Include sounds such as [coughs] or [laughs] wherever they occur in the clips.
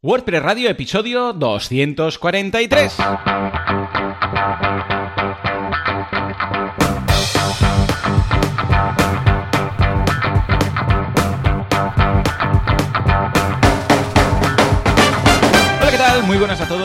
WordPress Radio, episodio 243.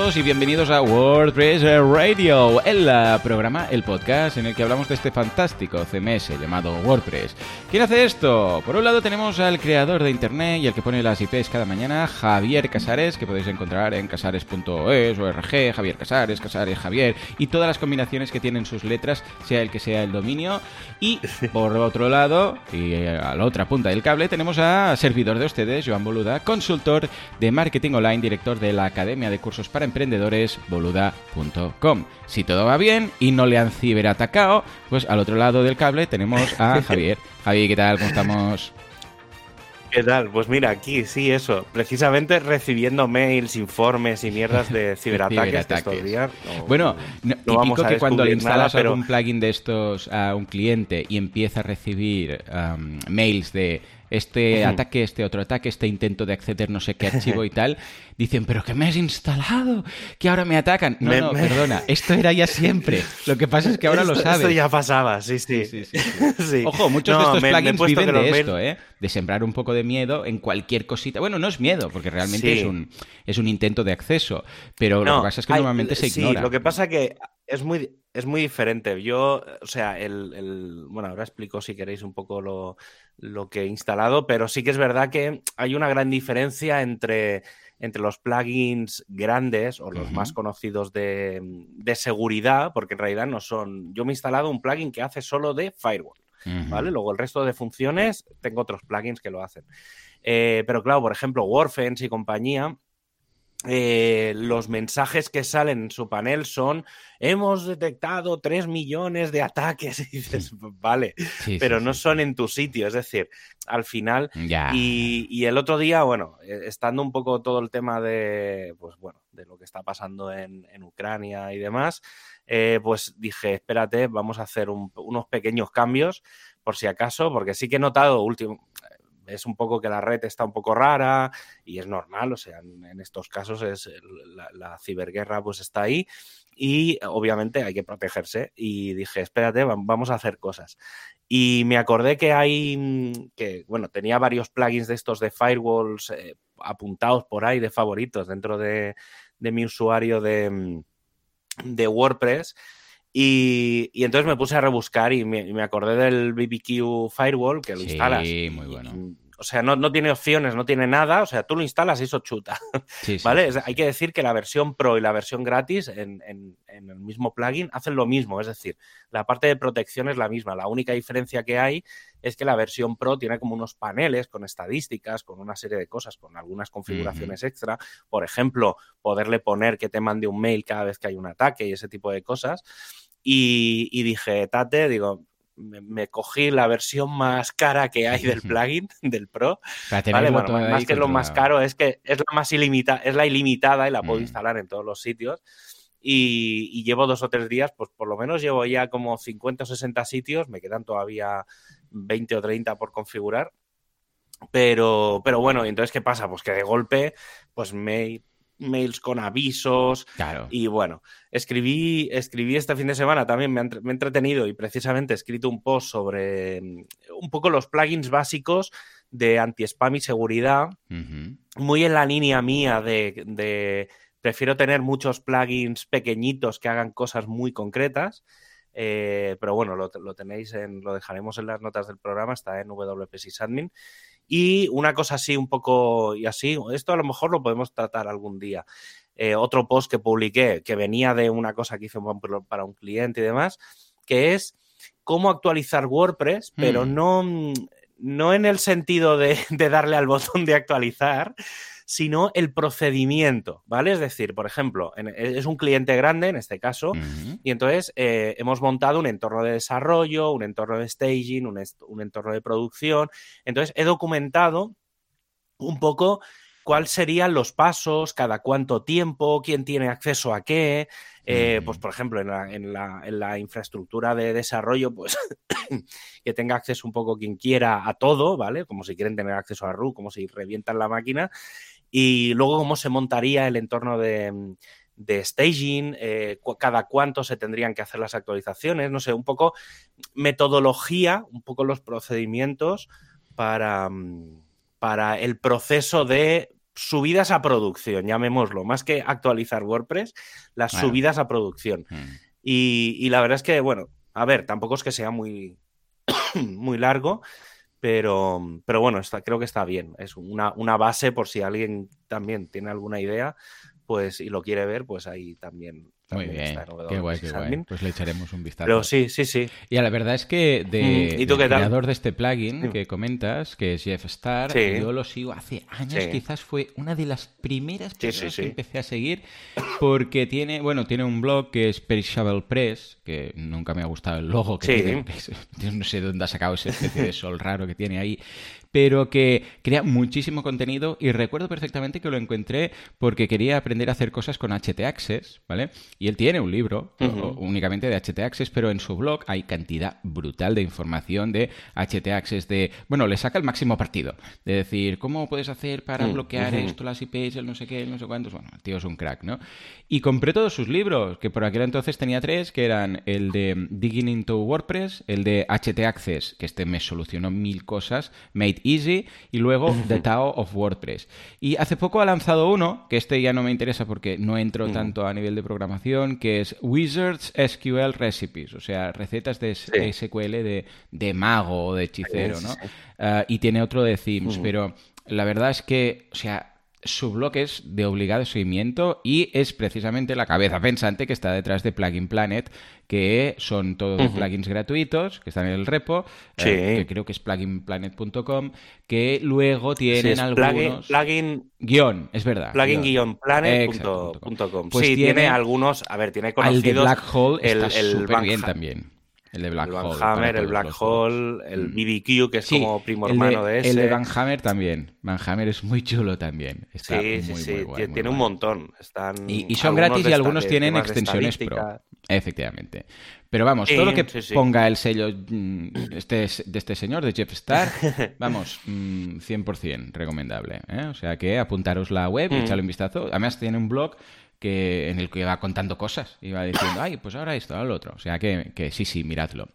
Todos y bienvenidos a WordPress Radio, el eh, programa, el podcast en el que hablamos de este fantástico CMS llamado WordPress. ¿Quién hace esto? Por un lado tenemos al creador de internet y el que pone las IPs cada mañana, Javier Casares, que podéis encontrar en casares.es, org, Javier Casares, Casares Javier y todas las combinaciones que tienen sus letras, sea el que sea el dominio. Y [laughs] por otro lado, y a la otra punta del cable, tenemos a servidor de ustedes, Joan Boluda, consultor de marketing online, director de la Academia de Cursos para Emprendedores, boluda.com. Si todo va bien y no le han ciberatacado, pues al otro lado del cable tenemos a [laughs] Javier. Javi, ¿qué tal? ¿Cómo estamos? ¿Qué tal? Pues mira, aquí sí, eso. Precisamente recibiendo mails, informes y mierdas de [laughs] ciberataques, Ciberataques. estos días. No, Bueno, no, no vamos típico a que cuando le instalas nada, pero- algún plugin de estos a un cliente y empieza a recibir mails de este ataque, este otro ataque, este intento de acceder no sé qué archivo y tal, [laughs] dicen, pero que me has instalado, que ahora me atacan. No, Me- no, me- perdona, [laughs] esto era ya siempre. Lo que pasa es que ahora lo sabes. Esto ya pasaba, sí, sí. Sí, sí, sí, Sí. [laughs] Ojo, muchos No, de estos me- plugins viven de esto, ¿eh? De sembrar un poco de miedo en cualquier cosita. Bueno, no es miedo, porque realmente Sí. es, un, es un intento de acceso. Pero lo que pasa es que hay- normalmente se sí, ignora. lo que pasa que es muy, es muy diferente. Yo, o sea, el, el- bueno, ahora explico si queréis un poco lo, lo que he instalado, pero sí que es verdad que hay una gran diferencia entre, entre los plugins grandes o los más conocidos de, de seguridad, porque en realidad no son. Yo me he instalado un plugin que hace solo de firewall. ¿vale? Luego el resto de funciones tengo otros plugins que lo hacen. Eh, pero claro, por ejemplo, Warfence y compañía, eh, los mensajes que salen en su panel son hemos detectado 3 millones de ataques [laughs] y dices, vale, Sí, pero sí, no sí, son en tu sitio, es decir, al final y, y el otro día, bueno, eh, estando un poco todo el tema de, pues bueno, de lo que está pasando en, en Ucrania y demás, eh, pues dije, espérate, vamos a hacer un- unos pequeños cambios por si acaso, porque sí que he notado último, es un poco que la red está un poco rara y es normal, o sea, en, estos casos es la, ciberguerra pues está ahí y obviamente hay que protegerse y dije, espérate, va- vamos a hacer cosas. Y me acordé que hay, que bueno, tenía varios plugins de estos de firewalls eh, apuntados por ahí de favoritos dentro de, de mi usuario de, de WordPress. Y, y entonces me puse a rebuscar y me, y me acordé del BBQ Firewall que lo Sí, instalas. muy bueno. Y, o sea, no, no tiene opciones, no tiene nada. O sea, tú lo instalas y eso chuta. Sí, sí, [laughs] ¿Vale? sí, sí. Hay que decir que la versión Pro y la versión gratis en, en- en el mismo plugin hacen lo mismo. Es decir, la parte de protección es la misma. La única diferencia que hay es que la versión Pro tiene como unos paneles con estadísticas, con una serie de cosas, con algunas configuraciones extra. Por ejemplo, poderle poner que te mande un mail cada vez que hay un ataque y ese tipo de cosas. Y, y dije, Tate, digo, me, me cogí la versión más cara que hay del [laughs] plugin, del Pro, Vale, bueno, más que lo más caro es que es la más ilimitada, es la ilimitada y la puedo Mm. instalar en todos los sitios. Y, y llevo dos o tres días, pues por lo menos llevo ya como 50 o 60 sitios, me quedan todavía 20 o 30 por configurar. Pero, pero bueno, ¿y entonces qué pasa? Pues que de golpe, pues mail, mails con avisos, Claro. y bueno, escribí, escribí este fin de semana también, me, he entretenido y precisamente he escrito un post sobre mm, un poco los plugins básicos de anti-spam y seguridad, muy en la línea mía de, de prefiero tener muchos plugins pequeñitos que hagan cosas muy concretas. eh, pero bueno, lo, lo tenéis en, lo dejaremos en las notas del programa, está en WP Sysadmin. Y una cosa así, un poco y así, esto a lo mejor lo podemos tratar algún día. Eh, otro post que publiqué, que venía de una cosa que hice un- para un cliente y demás, que es cómo actualizar WordPress, pero Hmm. no, no en el sentido de, de darle al botón de actualizar, sino el procedimiento, ¿vale? Es decir, por ejemplo, en- es un cliente grande en este caso, y entonces eh, hemos montado un entorno de desarrollo, un entorno de staging, un, entorno de producción. Entonces he documentado un poco cuáles serían los pasos, cada cuánto tiempo, quién tiene acceso a qué. Eh. Pues, por ejemplo, en la, en la- en la infraestructura de desarrollo, pues [coughs] que tenga acceso un poco quien quiera a todo, ¿vale? Como si quieren tener acceso a RU, como si revientan la máquina. Y luego cómo se montaría el entorno de, de staging, eh, cada cuánto se tendrían que hacer las actualizaciones, no sé, un poco metodología, un poco los procedimientos para, mm, para el proceso de subidas a producción, llamémoslo, más que actualizar WordPress, las subidas a producción. Mm. Y, la verdad es que, bueno, a ver, tampoco es que sea muy, [coughs] muy largo, pero, pero bueno, está, creo que está bien. Es una, una base por si alguien también tiene alguna idea pues y lo quiere ver, pues ahí también muy bien, qué guay, qué guay. Pues le echaremos un vistazo. Pero sí, sí, sí. Y la verdad es que de, mm, creador de este plugin que comentas, que es Jeff Star, yo lo sigo hace años, quizás fue una de las primeras personas que empecé a seguir, porque tiene, bueno, tiene un blog que es Perishable Press, que nunca me ha gustado el logo que tiene, [laughs] no sé dónde ha sacado ese especie de sol raro que tiene ahí, pero que crea muchísimo contenido y recuerdo perfectamente que lo encontré porque quería aprender a hacer cosas con HT Access, ¿vale? Y él tiene un libro únicamente de HT Access, pero en su blog hay cantidad brutal de información de HT Access, de, bueno, le saca el máximo partido, de decir, ¿cómo puedes hacer para mm, bloquear esto, las IPs, el no sé qué, el no sé cuántos? Bueno, el tío es un crack, ¿no? Y compré todos sus libros, que por aquel entonces tenía tres, que eran el de Digging into WordPress, el de HT Access, que este me solucionó mil cosas, Made Easy, y luego [laughs] The Tao of WordPress. Y hace poco ha lanzado uno, que este ya no me interesa porque no entro mm. tanto a nivel de programación, que es Wizards SQL Recipes, o sea, recetas de SQL de, de, mago o de hechicero, ¿no? Ah, y tiene otro de themes, pero la verdad es que, o sea, su blog es de obligado seguimiento y es precisamente la cabeza pensante que está detrás de Plugin Planet, que son todos plugins gratuitos que están en el repo, eh, que creo que es pluginplanet.com, que luego tienen algunos... Plugin, Guión, es verdad. Plugin-planet.com. Pues sí, tiene, algunos, a ver, tiene conocidos... El de Black Hole está súper bien también. El de Black el Van Hammer, el Black Hole, el BBQ, mm. que es como primo hermano de, ese. El de Van Hammer también. Van Hammer es muy chulo también. Está sí, sí, sí. Tiene un montón. Están y, son gratis y algunos tienen extensiones pro. Efectivamente. Pero vamos, todo lo que ponga el sello mm, este, de este señor, de Jeff Star, [laughs] vamos, 100% mm, recomendable. ¿eh? O sea que apuntaros la web y echarle un vistazo. Además tiene un blog que, en el que iba contando cosas. Iba diciendo, ay, pues ahora esto, ahora lo otro. O sea que, sí, sí, miradlo.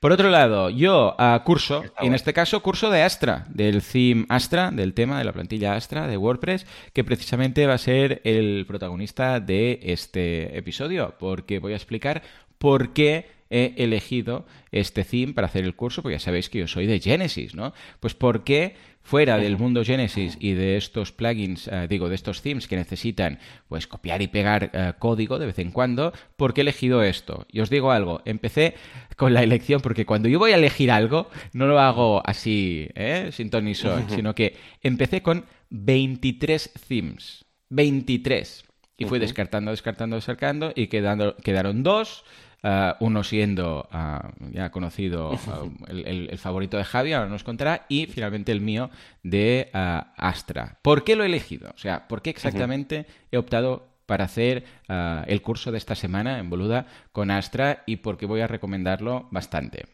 Por otro lado, yo curso, y en este caso curso de Astra, del theme Astra, del tema de la plantilla Astra de WordPress, que precisamente va a ser el protagonista de este episodio, porque voy a explicar por qué he elegido este theme para hacer el curso, porque ya sabéis que yo soy de Genesis, ¿no? Pues por qué fuera del mundo Genesis y de estos plugins, eh, digo, de estos themes que necesitan pues copiar y pegar eh, código de vez en cuando, ¿por qué he elegido esto? Y os digo algo, empecé con la elección porque cuando yo voy a elegir algo, no lo hago así, ¿eh? sin ton sino que empecé con 23 themes. 23. Y fui descartando, descartando, descartando y quedando, quedaron dos Uh, uno siendo uh, ya conocido, uh, el, favorito de Javi, ahora nos contará, y finalmente el mío de Astra. ¿Por qué lo he elegido? O sea, ¿por qué exactamente he optado para hacer el curso de esta semana en Boluda con Astra y porque voy a recomendarlo bastante.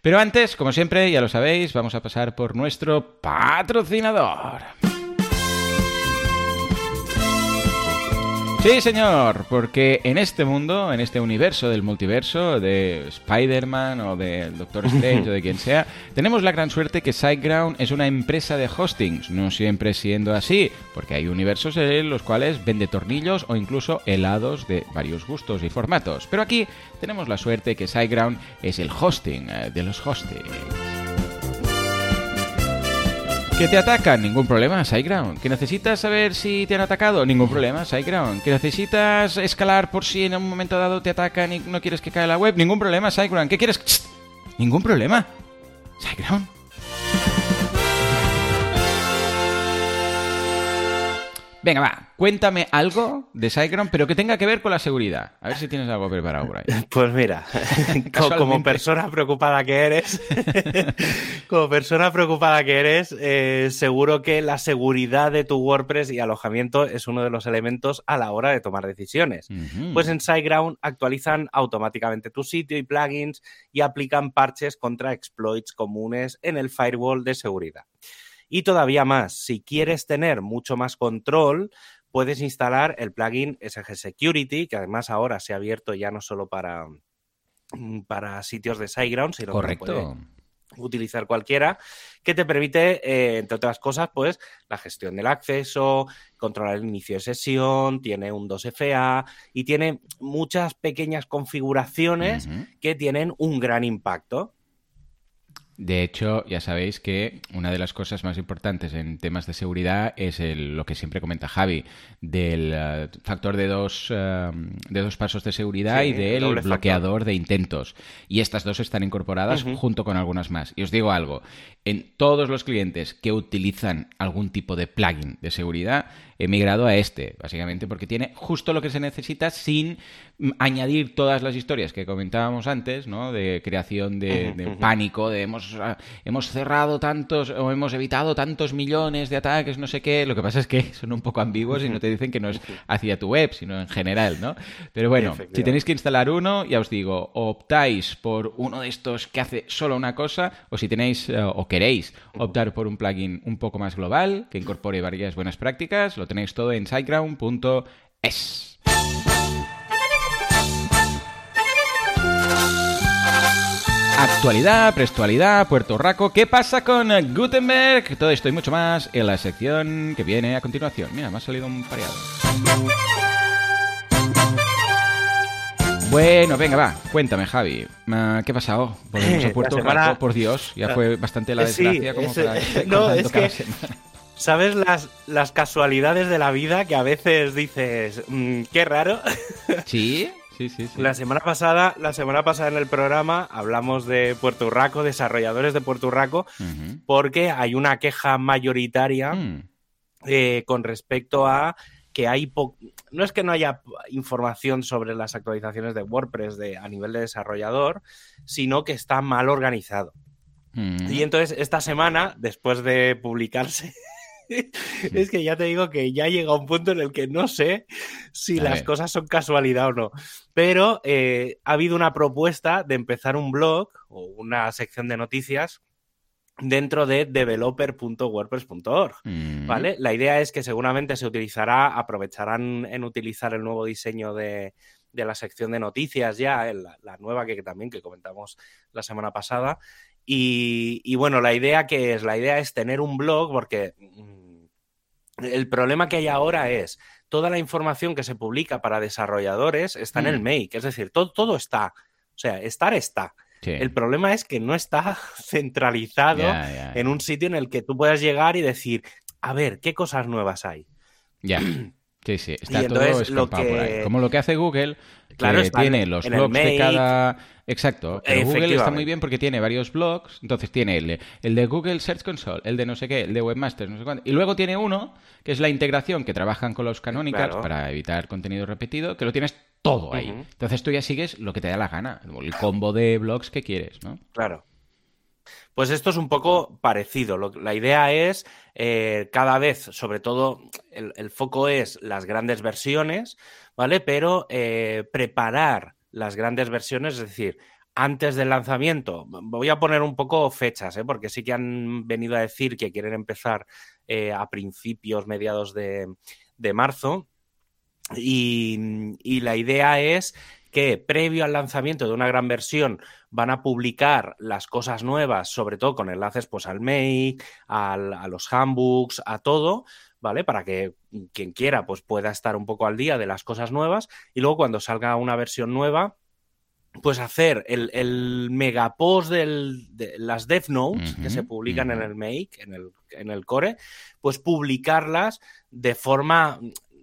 Pero antes, como siempre, ya lo sabéis, vamos a pasar por nuestro patrocinador. Sí, señor, porque en este mundo, en este universo del multiverso, de Spider-Man o del Doctor Strange o de quien sea, [laughs] tenemos la gran suerte que SiteGround es una empresa de hostings, no siempre siendo así, porque hay universos en los cuales vende tornillos o incluso helados de varios gustos y formatos. Pero aquí tenemos la suerte que SiteGround es el hosting eh, de los hostings. ¿Que te atacan? Ningún problema, SiteGround. ¿Que necesitas saber si te han atacado? Ningún problema, SiteGround. ¿Que necesitas escalar por si en un momento dado te atacan y no quieres que caiga la web? Ningún problema, SiteGround. ¿Qué quieres? Ningún problema. SiteGround. Venga, va, cuéntame algo de SiteGround, pero que tenga que ver con la seguridad. A ver si tienes algo preparado por ahí. [laughs] Pues mira, [laughs] como persona preocupada que eres, [laughs] como persona preocupada que eres, eh, seguro que la seguridad de tu WordPress y alojamiento es uno de los elementos a la hora de tomar decisiones. Pues en SiteGround actualizan automáticamente tu sitio y plugins y aplican parches contra exploits comunes en el firewall de seguridad. Y todavía más, si quieres tener mucho más control, puedes instalar el plugin SG Security, que además ahora se ha abierto ya no solo para, mm, para sitios de SiteGround, sino Correcto utilizar cualquiera, que te permite, eh, entre otras cosas, pues la gestión del acceso, controlar el inicio de sesión, tiene un 2FA y tiene muchas pequeñas configuraciones que tienen un gran impacto. De hecho, ya sabéis que una de las cosas más importantes en temas de seguridad es lo que siempre comenta Javi, del eh, factor de dos, eh, de dos pasos de seguridad y del bloqueador de intentos. Y estas dos están incorporadas junto con algunas más. Y os digo algo, en todos los clientes que utilizan algún tipo de plugin de seguridad, he migrado a este, básicamente porque tiene justo lo que se necesita sin mm, añadir todas las historias que comentábamos antes, ¿no? De creación de, pánico, de hemos, ah, hemos cerrado tantos o hemos evitado tantos millones de ataques, no sé qué. Lo que pasa es que [laughs] son un poco ambiguos y no te dicen que no es hacia tu web, sino en general, ¿no? Pero bueno, si tenéis que instalar uno, ya os digo, optáis por uno de estos que hace solo una cosa, o si tenéis eh, o queréis optar por un plugin un poco más global, que incorpore varias buenas prácticas, lo tenéis todo en siteground.es. Actualidad, prestualidad, Puerto Raco. ¿Qué pasa con Gutenberg? Todo esto y mucho más en la sección que viene a continuación. Mira, me ha salido un pareado. Bueno, venga, va, cuéntame, Javi. ¿Qué ha pasado? Volvemos a [clears throat] Puerto Raco, por Dios. Ya fue bastante la desgracia como para no, es que... ¿Sabes las, las casualidades de la vida que a veces dices, mm, qué raro? [laughs] Sí, sí, sí, sí. La semana pasada, la semana pasada en el programa hablamos de Puerto Urraco, desarrolladores de Puerto Urraco, porque hay una queja mayoritaria mm. eh, con respecto a que hay no es que no haya información sobre las actualizaciones de WordPress de, a nivel de desarrollador, sino que está mal organizado. Mm. Y entonces esta semana, después de publicarse es que ya te digo que ya llega un punto en el que no sé si las cosas son casualidad o no. Pero eh, ha habido una propuesta de empezar un blog o una sección de noticias dentro de developer.wordpress.org, mm. ¿vale? La idea es que seguramente se utilizará, aprovecharán en utilizar el nuevo diseño de, la sección de noticias ya, la, nueva que, también que comentamos la semana pasada. Y, y, bueno, la idea que es, la idea es tener un blog porque mm, el problema que hay ahora es toda la información que se publica para desarrolladores está en el mm. Make, es decir, todo, todo está. O sea, estar está. El problema es que no está [laughs] centralizado en un sitio en el que tú puedas llegar y decir, a ver, ¿qué cosas nuevas hay? Ya. [clears throat] Sí, sí, está todo escampado por ahí. Como lo que hace Google, que tiene los blogs de cada... Exacto, pero Google está muy bien porque tiene varios blogs, entonces tiene el, el, de Google Search Console, el de no sé qué, el de Webmaster, no sé cuánto, y luego tiene uno que es la integración que trabajan con los Canonicals para evitar contenido repetido, que lo tienes todo ahí. Entonces tú ya sigues lo que te da la gana, el combo de blogs que quieres, ¿no? Claro. Pues esto es un poco parecido. la idea es eh, cada vez, sobre todo, el, foco es las grandes versiones, ¿vale? Pero eh, preparar las grandes versiones, es decir, antes del lanzamiento, voy a poner un poco fechas, ¿eh? porque sí que han venido a decir que quieren empezar a principios, mediados de, marzo. y, la idea es que previo al lanzamiento de una gran versión van a publicar las cosas nuevas, sobre todo con enlaces pues al Make, a los handbooks, a todo, ¿vale? Para que quien quiera pues pueda estar un poco al día de las cosas nuevas y luego cuando salga una versión nueva pues hacer el, el megapost de las Dev Notes que se publican en el Make, en el, en el Core, pues publicarlas de forma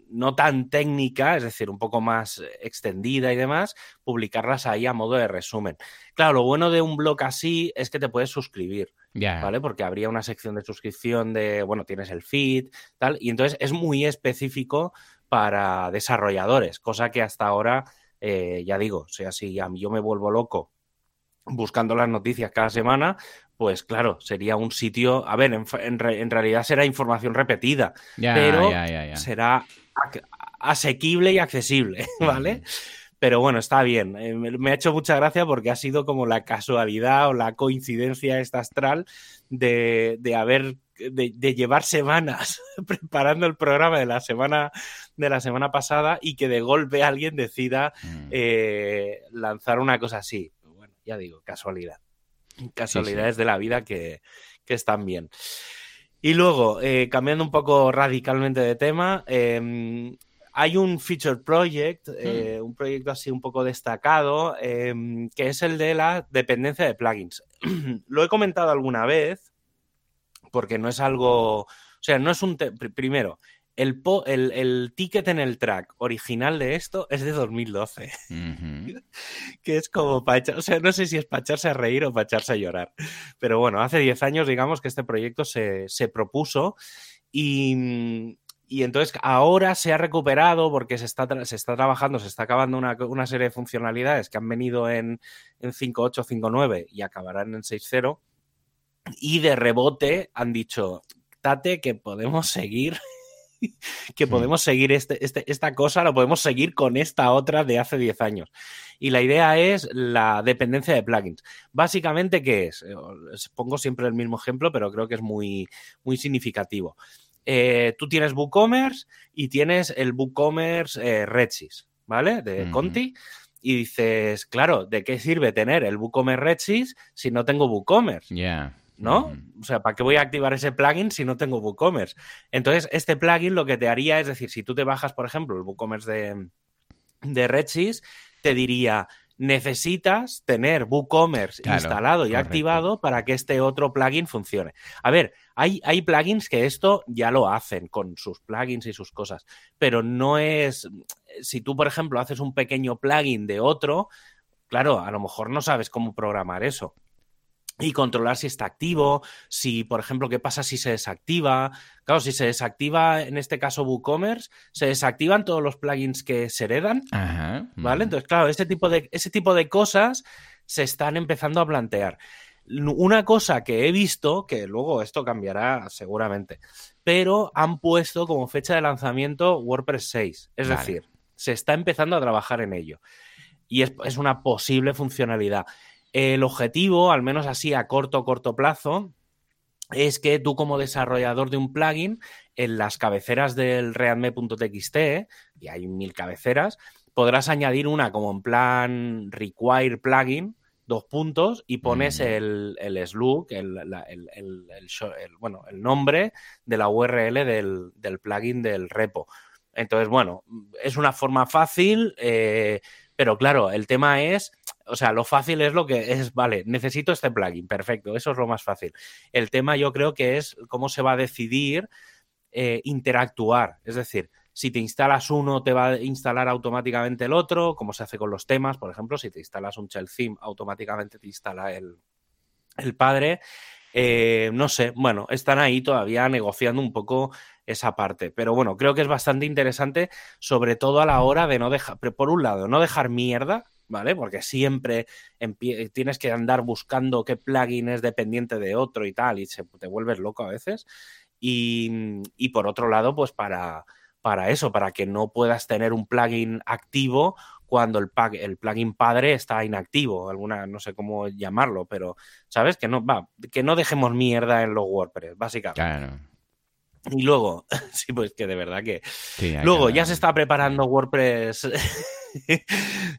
no tan técnica, es decir, un poco más extendida y demás, publicarlas ahí a modo de resumen. Claro, lo bueno de un blog así es que te puedes suscribir, ¿vale? Porque habría una sección de suscripción de, bueno, tienes el feed, tal, y entonces es muy específico para desarrolladores, cosa que hasta ahora, eh, ya digo, o sea, si yo me vuelvo loco buscando las noticias cada semana, pues claro, sería un sitio, a ver, en, realidad será información repetida, pero será asequible y accesible, [laughs] ¿vale? Pero bueno, está bien. Eh, me ha hecho mucha gracia porque ha sido como la casualidad o la coincidencia esta astral de, haber de, llevar semanas [laughs] preparando el programa de la semana de la semana pasada y que de golpe alguien decida mm. eh, lanzar una cosa así. Bueno, ya digo, casualidad. Casualidades de la vida que, están bien. Y luego, eh, cambiando un poco radicalmente de tema, em, hay un feature project, eh, un proyecto así un poco destacado, em, que es el de la dependencia de plugins. [clears throat] Lo he comentado alguna vez, porque no es algo, o sea, no es un, primero, el, el, ticket en el track original de esto es de 2012. [laughs] que es como para echar, o sea, no sé si es para echarse a reír o para echarse a llorar. Pero bueno, hace 10 años, digamos, que este proyecto se, se propuso y, y entonces ahora se ha recuperado porque se está, se está trabajando, se está acabando una, serie de funcionalidades que han venido en, en 5.8, 5.9 y acabarán en 6.0. Y de rebote han dicho, Tate, que podemos seguir, [laughs] que podemos seguir este, este, esta cosa, lo podemos seguir con esta otra de hace 10 años. Y la idea es la dependencia de plugins. Básicamente, ¿qué es? Eh, pongo siempre el mismo ejemplo, pero creo que es muy, muy significativo. Eh, tú tienes WooCommerce y tienes el WooCommerce eh, Redsys, ¿vale? De Conti. Y dices, claro, ¿de qué sirve tener el WooCommerce Redsys si no tengo WooCommerce? Yeah. ¿No? O sea, ¿para qué voy a activar ese plugin si no tengo WooCommerce? Entonces, este plugin lo que te haría es decir, si tú te bajas, por ejemplo, el WooCommerce de, de Redsys, te diría, necesitas tener WooCommerce instalado y activado para que este otro plugin funcione. A ver, hay, hay, plugins que esto ya lo hacen con sus plugins y sus cosas, pero no es, si tú, por ejemplo, haces un pequeño plugin de otro, claro, a lo mejor no sabes cómo programar eso y controlar si está activo, si, por ejemplo, qué pasa si se desactiva. Claro, si se desactiva, en este caso WooCommerce, se desactivan todos los plugins que se heredan, ¿vale? Entonces, claro, ese tipo, de, ese tipo de cosas se están empezando a plantear. Una cosa que he visto, que luego esto cambiará seguramente, pero han puesto como fecha de lanzamiento WordPress 6, es decir, se está empezando a trabajar en ello. Y es, es una posible funcionalidad. El objetivo, al menos así a corto corto plazo, es que tú como desarrollador de un plugin, en las cabeceras del readme.txt, y hay mil cabeceras, podrás añadir una como en plan require plugin, dos puntos, y pones el, el slug, el, bueno, el nombre de la URL del, del, plugin del repo. Entonces, bueno, es una forma fácil, eh, pero claro, el tema es o sea, lo fácil es lo que es, vale, necesito este plugin, perfecto, eso es lo más fácil. El tema yo creo que es cómo se va a decidir eh, interactuar, es decir, si te instalas uno, te va a instalar automáticamente el otro, como se hace con los temas, por ejemplo, si te instalas un shell theme, automáticamente te instala el, el padre. Eh, no sé, bueno, están ahí todavía negociando un poco esa parte, pero bueno, creo que es bastante interesante, sobre todo a la hora de no dejar, por un lado, no dejar mierda, ¿vale? Porque siempre tienes que andar buscando qué plugin es dependiente de otro y tal, y se, te vuelves loco a veces. Y, por otro lado, pues para, para eso, para que no puedas tener un plugin activo cuando el, el plugin padre está inactivo, alguna, no sé cómo llamarlo, pero, ¿sabes? Que no, va, que no dejemos mierda en los WordPress, básicamente. Claro. Y luego, [laughs] sí, pues que de verdad que. luego [laughs] ya se está preparando WordPress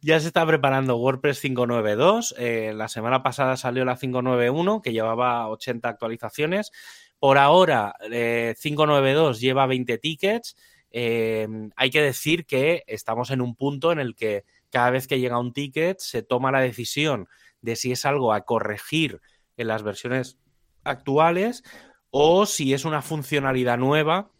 ya se está preparando WordPress 592. Eh, la semana pasada salió la 591, que llevaba 80 actualizaciones. Por ahora, 592 eh, lleva 20 tickets. Eh, hay que decir que estamos en un punto en el que cada vez que llega un ticket se toma la decisión de si es algo a corregir en las versiones actuales o si es una funcionalidad nueva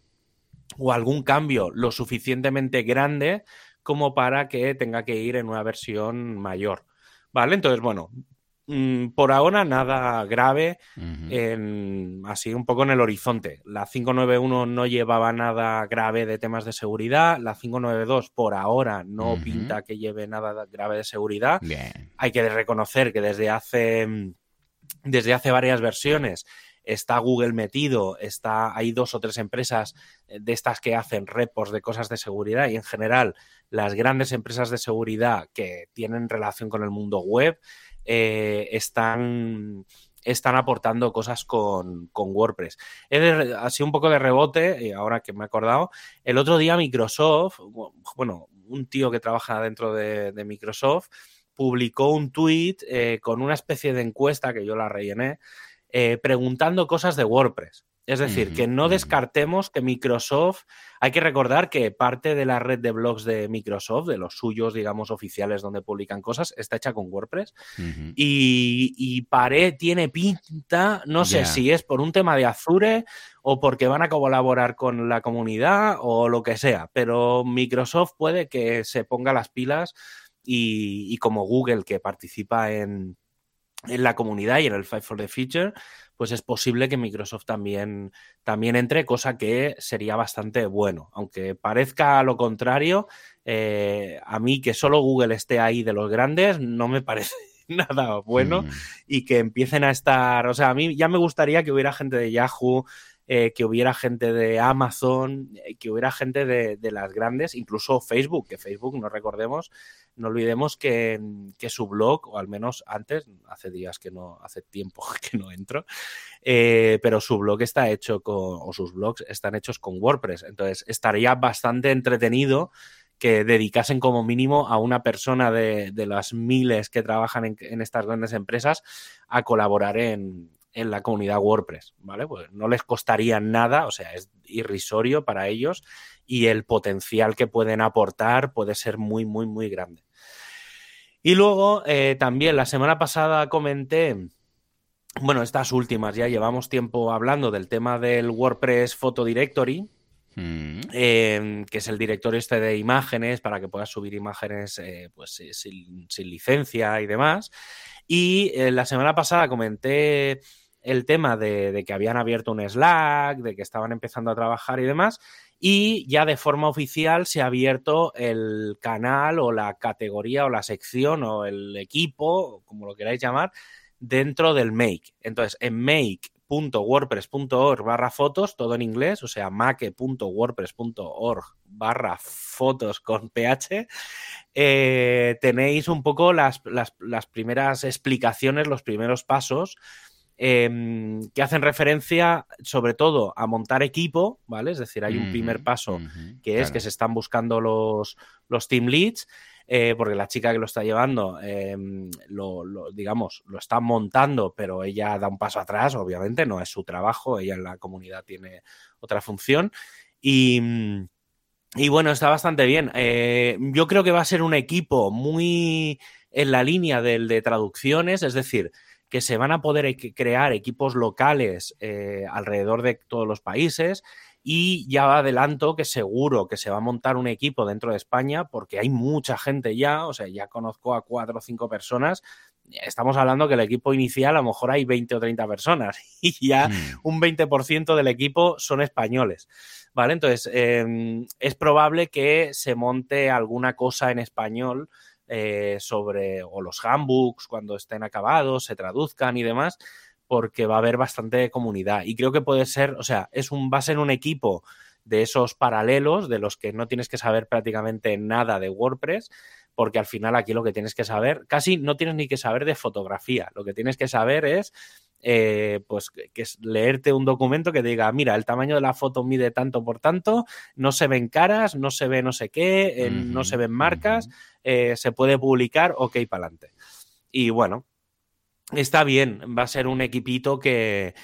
o algún cambio lo suficientemente grande como para que tenga que ir en una versión mayor. ¿Vale? Entonces, bueno, mm, por ahora nada grave, en, así un poco en el horizonte. La 591 no llevaba nada grave de temas de seguridad, la 592 por ahora no pinta que lleve nada grave de seguridad. Hay que reconocer que desde hace, desde hace varias versiones está Google metido, está, hay dos o tres empresas eh, de estas que hacen repos de cosas de seguridad y en general las grandes empresas de seguridad que tienen relación con el mundo web eh, están, están aportando cosas con, con WordPress. He así un poco de rebote, ahora que me he acordado, el otro día Microsoft, bueno, un tío que trabaja dentro de, Microsoft, publicó un tweet eh, con una especie de encuesta que yo la rellené, eh, preguntando cosas de WordPress. Es decir, que no descartemos que Microsoft, hay que recordar que parte de la red de blogs de Microsoft, de los suyos, digamos, oficiales donde publican cosas, está hecha con WordPress. Y, y tiene pinta, no sé si es por un tema de Azure o porque van a colaborar con la comunidad o lo que sea, pero Microsoft puede que se ponga las pilas y, como Google que participa en, en la comunidad y en el Fight for the Future, pues es posible que Microsoft también, también entre, cosa que sería bastante bueno. Aunque parezca lo contrario, eh, a mí que solo Google esté ahí de los grandes no me parece [laughs] nada bueno mm. y que empiecen a estar, o sea, a mí ya me gustaría que hubiera gente de Yahoo, eh, que hubiera gente de Amazon, eh, que hubiera gente de, las grandes, incluso Facebook, que Facebook, no recordemos, no olvidemos que, su blog, o al menos antes, hace días que no, hace tiempo [laughs] que no entro, eh, pero su blog está hecho con, o sus blogs están hechos con WordPress. Entonces, estaría bastante entretenido que dedicasen como mínimo a una persona de, las miles que trabajan en estas grandes empresas a colaborar en, en la comunidad WordPress, ¿vale? Pues no les costaría nada, o sea, es irrisorio para ellos y el potencial que pueden aportar puede ser muy, muy, muy grande. Y luego, eh, también la semana pasada comenté, bueno, estas últimas, ya llevamos tiempo hablando del tema del WordPress Photo Directory, mm. em, que es el directorio este de imágenes para que puedas subir imágenes eh, pues, eh, sin, licencia y demás. Y la semana pasada comenté el tema de, que habían abierto un Slack, de que estaban empezando a trabajar y demás, y ya de forma oficial se ha abierto el canal o la categoría o la sección o el equipo, como lo queráis llamar, dentro del Make. Entonces, en make.wordpress.org barra fotos, todo en inglés, o sea, make.wordpress.org barra fotos con ph, eh, tenéis un poco las, las primeras explicaciones, los primeros pasos Em, que hacen referencia sobre todo a montar equipo, ¿vale? Es decir, hay un primer paso que es que se están buscando los, los team leads. Eh, porque la chica que lo está llevando, em, lo, digamos, lo está montando, pero ella da un paso atrás, obviamente, no es su trabajo, ella en la comunidad tiene otra función. Y, y bueno, está bastante bien. Eh, yo creo que va a ser un equipo muy en la línea del de traducciones, es decir, que se van a poder crear equipos locales eh, alrededor de todos los países y ya adelanto que seguro que se va a montar un equipo dentro de España porque hay mucha gente ya, o sea, ya conozco a cuatro o cinco personas. Estamos hablando que el equipo inicial a lo mejor hay 20 o 30 personas [laughs] y ya mm. un 20% del equipo son españoles. ¿Vale? Entonces, em, es probable que se monte alguna cosa en español eh, sobre, o los handbooks cuando estén acabados, se traduzcan y demás, porque va a haber bastante comunidad. Y creo que puede ser, o sea, es un, va a ser un equipo de esos paralelos, de los que no tienes que saber prácticamente nada de WordPress, porque al final aquí lo que tienes que saber, casi no tienes ni que saber de fotografía, lo que tienes que saber es eh, pues que es leerte un documento que diga, mira, el tamaño de la foto mide tanto por tanto, no se ven caras, no se ve no sé qué, no se ven marcas, eh, se puede publicar, ok, para adelante. Y bueno, está bien, va a ser un equipito que,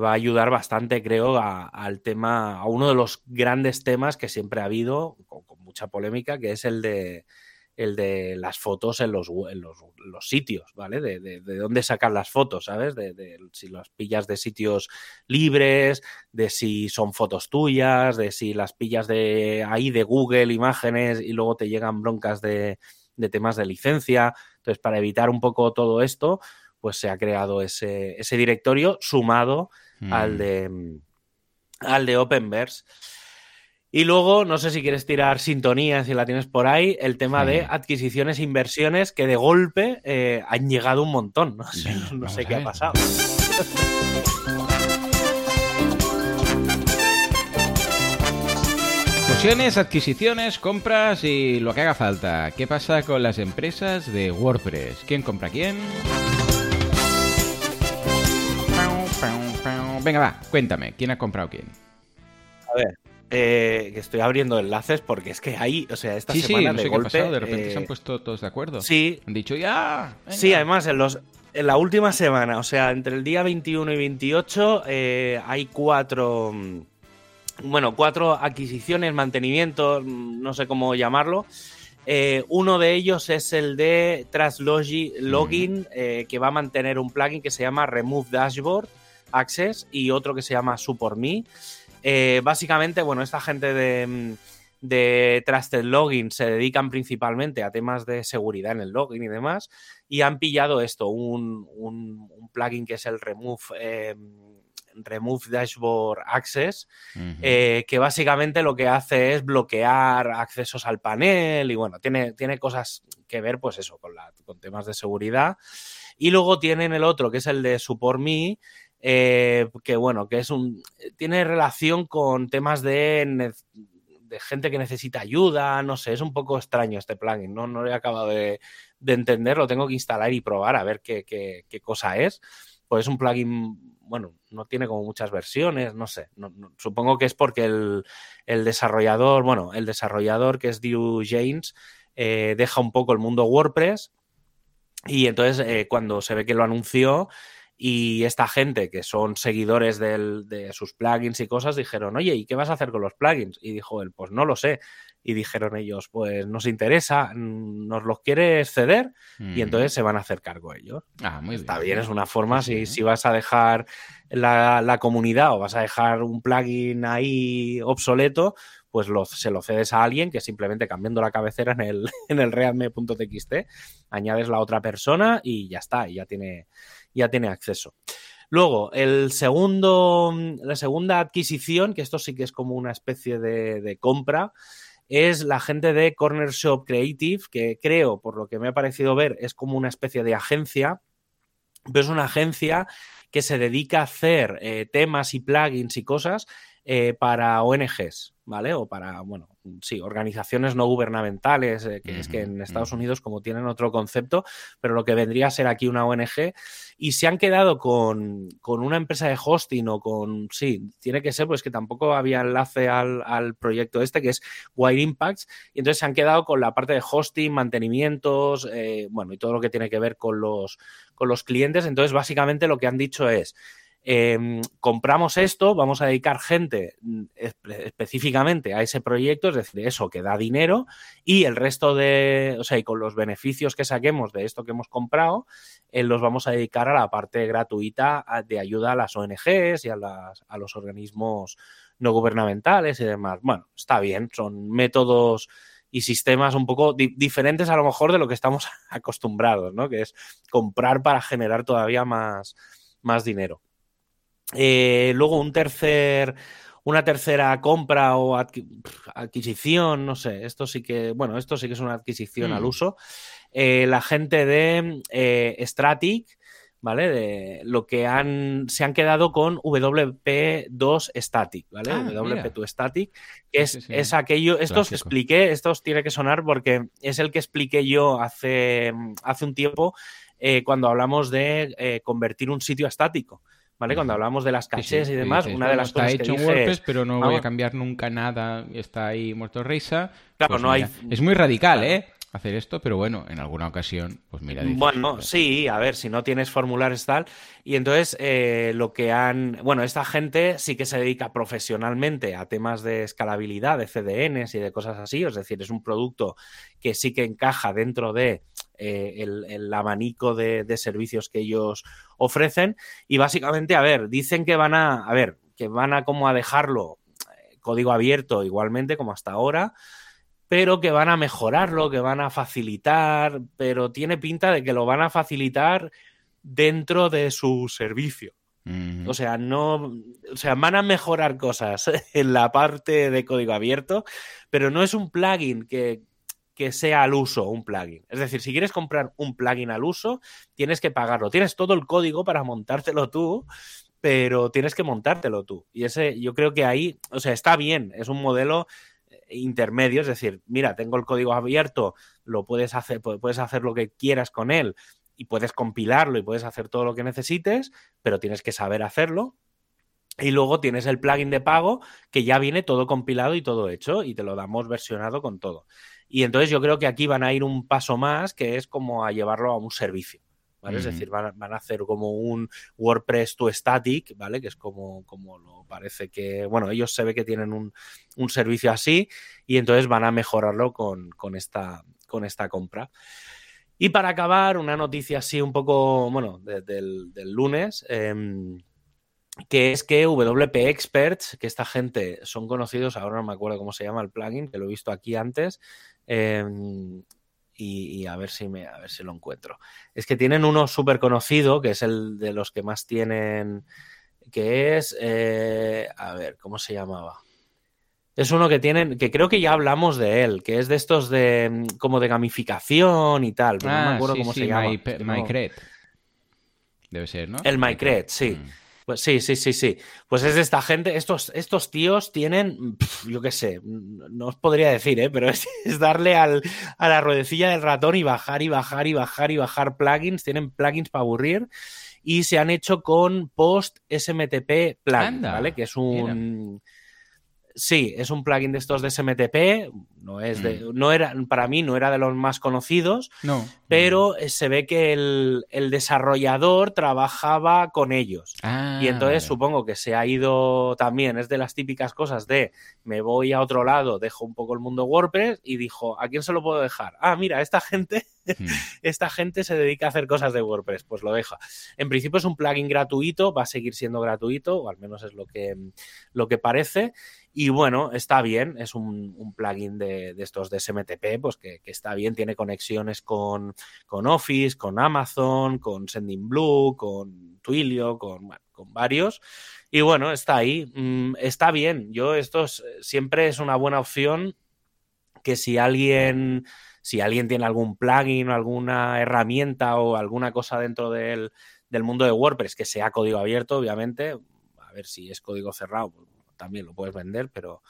va a ayudar bastante, creo, al tema, a uno de los grandes temas que siempre ha habido, con mucha polémica, que es el de el de las fotos en los, los, sitios, ¿vale? De, de, dónde sacar las fotos, ¿sabes? De, si las pillas de sitios libres, de si son fotos tuyas, de si las pillas de ahí de Google Imágenes y luego te llegan broncas de, temas de licencia. Entonces, para evitar un poco todo esto, pues se ha creado ese, ese directorio sumado al mm. de al de Openverse. Y luego, no sé si quieres tirar sintonías, si la tienes por ahí, el tema de adquisiciones e inversiones que de golpe eh, han llegado un montón. No sé, qué ha pasado. Fusiones, adquisiciones, compras y lo que haga falta. ¿Qué pasa con las empresas de WordPress? ¿Quién compra quién? venga, va, cuéntame, ¿quién ha comprado quién? A ver, eh, que estoy abriendo enlaces porque es que hay, o sea, esta semana de golpe, de repente se han eh, puesto todos de acuerdo. Sí. Han dicho ya. Sí, además en los en la última semana, o sea, entre el día 21 y 28 eh, hay cuatro mm, bueno, cuatro adquisiciones, mantenimiento, mm, no sé cómo llamarlo. uno de ellos es el de Traslogi Login, que va a mantener un plugin que se llama Remove Dashboard Access y otro que se llama Support Me. Eh, básicamente, bueno, esta gente de, mm, de Trusted Login se dedican principalmente a temas de seguridad en el login y demás, y han pillado esto, un, plugin que es el Remove. Eh, Remove Dashboard Access, eh, que básicamente lo que hace es bloquear accesos al panel y bueno, tiene, tiene cosas que ver, pues eso, con, la, con temas de seguridad. Y luego tienen el otro, que es el de Support Me, eh, que bueno, que es un. tiene relación con temas de, gente que necesita ayuda, no sé, es un poco extraño este plugin, no, no he acabado de, de entender, lo tengo que instalar y probar a ver qué, cosa es. Pues es un plugin, bueno, no tiene como muchas versiones, no sé, supongo que es porque el, el, desarrollador, bueno, el desarrollador que es Dew James, eh, deja un poco el mundo WordPress y entonces eh, cuando se ve que lo anunció, y esta gente que son seguidores de sus plugins y cosas dijeron, oye, ¿y qué vas a hacer con los plugins? Y dijo él, pues no lo sé. Y dijeron ellos, pues nos interesa, nos los quieres ceder y entonces se van a hacer cargo ellos. Ah, muy Está bien, es una forma, si, si vas a dejar la, la, comunidad o vas a dejar un plugin ahí obsoleto, pues lo, se lo cedes a alguien que simplemente cambiando la cabecera en el, [laughs] en el readme.txt, añades la otra persona y ya está, y ya tiene ya tiene acceso. Luego, el segundo, la segunda adquisición, que esto sí que es como una especie de, compra, es la gente de Corner Shop Creative, que creo, por lo que me ha parecido ver, es como una especie de agencia, pero es una agencia que se dedica a hacer eh, temas y plugins y cosas eh, para ONGs, ¿vale? O para, bueno, sí, organizaciones no gubernamentales, eh, que es que en Estados Unidos como tienen otro concepto, pero lo que vendría a ser aquí una ONG, y se han quedado con, una empresa de hosting o con, sí, tiene que ser, pues que tampoco había enlace al, proyecto este, que es Wire Impacts, y entonces se han quedado con la parte de hosting, mantenimientos, eh, bueno, y todo lo que tiene que ver con los, con los clientes, entonces básicamente lo que han dicho es, Em, compramos esto, vamos a dedicar gente mm, específicamente a ese proyecto, es decir, eso que da dinero y el resto de, o sea, y con los beneficios que saquemos de esto que hemos comprado, eh, los vamos a dedicar a la parte gratuita de ayuda a las ONGs y a, a los organismos no gubernamentales y demás. Bueno, está bien, son métodos y sistemas un poco diferentes a lo mejor de lo que estamos [laughs] acostumbrados, ¿no? Que es comprar para generar todavía más, más dinero. Eh, luego un tercer, una tercera compra o adquisición, no sé, esto sí que, bueno, esto sí que es una adquisición al mm. uso. Eh, la gente de eh, Stratic, ¿vale? De lo que han, se han quedado con WP2 Static, ¿vale? Ah, WP2 Static, que es, es aquello, esto os expliqué, esto os tiene que sonar porque es el que expliqué yo hace, hace un tiempo cuando hablamos de convertir un sitio a estático. ¿Vale? Cuando hablamos de las cachés y demás, una de las cosas hecho que en WordPress, pero no voy a cambiar nunca nada, está ahí muerto risa. Claro, pues no hay... Es muy radical, ¿eh? hacer esto, pero bueno, en alguna ocasión, pues mira. bueno, sí, a ver, si no tienes formularios tal. Y entonces, eh, lo que han. Bueno, esta gente sí que se dedica profesionalmente a temas de escalabilidad, de CDNs y de cosas así. Es decir, es un producto que sí que encaja dentro de eh, el, abanico de, servicios que ellos ofrecen. Y básicamente, a ver, dicen que van a, a ver, que van a como a dejarlo eh, código abierto igualmente como hasta ahora, pero que van a mejorarlo, que van a facilitar, pero tiene pinta de que lo van a facilitar dentro de su servicio. O sea, no, o sea, van a mejorar cosas [laughs] en la parte de código abierto, pero no es un plugin que, que sea al uso un plugin. Es decir, si quieres comprar un plugin al uso, tienes que pagarlo. Tienes todo el código para montártelo tú, pero tienes que montártelo tú. Y ese, yo creo que ahí, o sea, está bien, es un modelo eh, intermedio, es decir, mira, tengo el código abierto, lo puedes hacer, puedes hacer lo que quieras con él y puedes compilarlo y puedes hacer todo lo que necesites, pero tienes que saber hacerlo. Y luego tienes el plugin de pago que ya viene todo compilado y todo hecho y te lo damos versionado con todo. Y entonces yo creo que aquí van a ir un paso más, que es como a llevarlo a un servicio. ¿vale? Es decir, van a, hacer como un WordPress to static, ¿vale? Que es como, como lo parece que, bueno, ellos se ve que tienen un, servicio así y entonces van a mejorarlo con, esta, con esta compra. Y para acabar, una noticia así un poco, bueno, del, lunes, em, que es que WP Experts, que esta gente son conocidos, ahora no me acuerdo cómo se llama el plugin, que lo he visto aquí antes, em, y, a ver si me a ver si lo encuentro. Es que tienen uno súper conocido, que es el de los que más tienen, que es, eh, a ver, ¿cómo se llamaba? Es uno que tienen, que creo que ya hablamos de él, que es de estos de mm, como de gamificación y tal. no me ah, acuerdo cómo se llama. My, Debe ser, ¿no? El MyCred, sí. Mm. Pues sí, sí, sí, sí. Pues es de esta gente, estos, estos tíos tienen, yo qué sé, no os podría decir, ¿eh? pero [laughs] es, darle al, a la ruedecilla del ratón y bajar y bajar y bajar y bajar plugins. Tienen plugins para aburrir y se han hecho con Post SMTP Plugin, ¿vale? Que es un... Sí, es un plugin de estos de SMTP, no es de, mm. no era, para mí no era de los más conocidos, no, pero se ve que el, desarrollador trabajaba con ellos. Ah, y entonces supongo que se ha ido también, es de las típicas cosas de me voy a otro lado, dejo un poco el mundo WordPress y dijo, ¿a quién se lo puedo dejar? Ah, mira, esta gente. [laughs] esta gente se dedica a hacer cosas de WordPress, pues lo deja. En principio es un plugin gratuito, va a seguir siendo gratuito, o al menos es lo que, lo que parece. Y bueno, está bien, es un, plugin de, estos de SMTP, pues que, está bien, tiene conexiones con, Office, con Amazon, con Sendinblue, con Twilio, con, con varios. Y bueno, está ahí, mm, está bien. Yo, esto siempre es una buena opción que si alguien, si alguien tiene algún plugin o alguna herramienta o alguna cosa dentro del, del mundo de WordPress que sea código abierto, obviamente, a ver si es código cerrado, pues también lo puedes vender, pero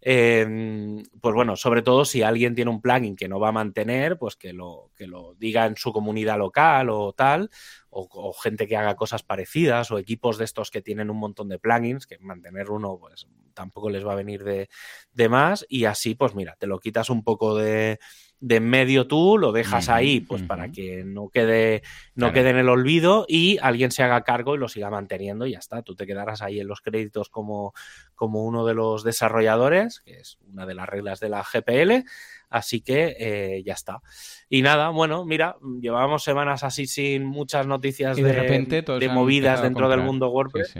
em, pues bueno, sobre todo si alguien tiene un plugin que no va a mantener, pues que lo, que lo diga en su comunidad local o tal, o, gente que haga cosas parecidas, o equipos de estos que tienen un montón de plugins, que mantener uno pues tampoco les va a venir de, de más, y así pues mira, te lo quitas un poco de de en medio tú, lo dejas ahí, pues para que no quede, no quede en el olvido y alguien se haga cargo y lo siga manteniendo y ya está. Tú te quedarás ahí en los créditos como, como uno de los desarrolladores, que es una de las reglas de la GPL. Así que eh, ya está. Y nada, bueno, mira, llevábamos semanas así sin muchas noticias de, de, movidas dentro del mundo WordPress.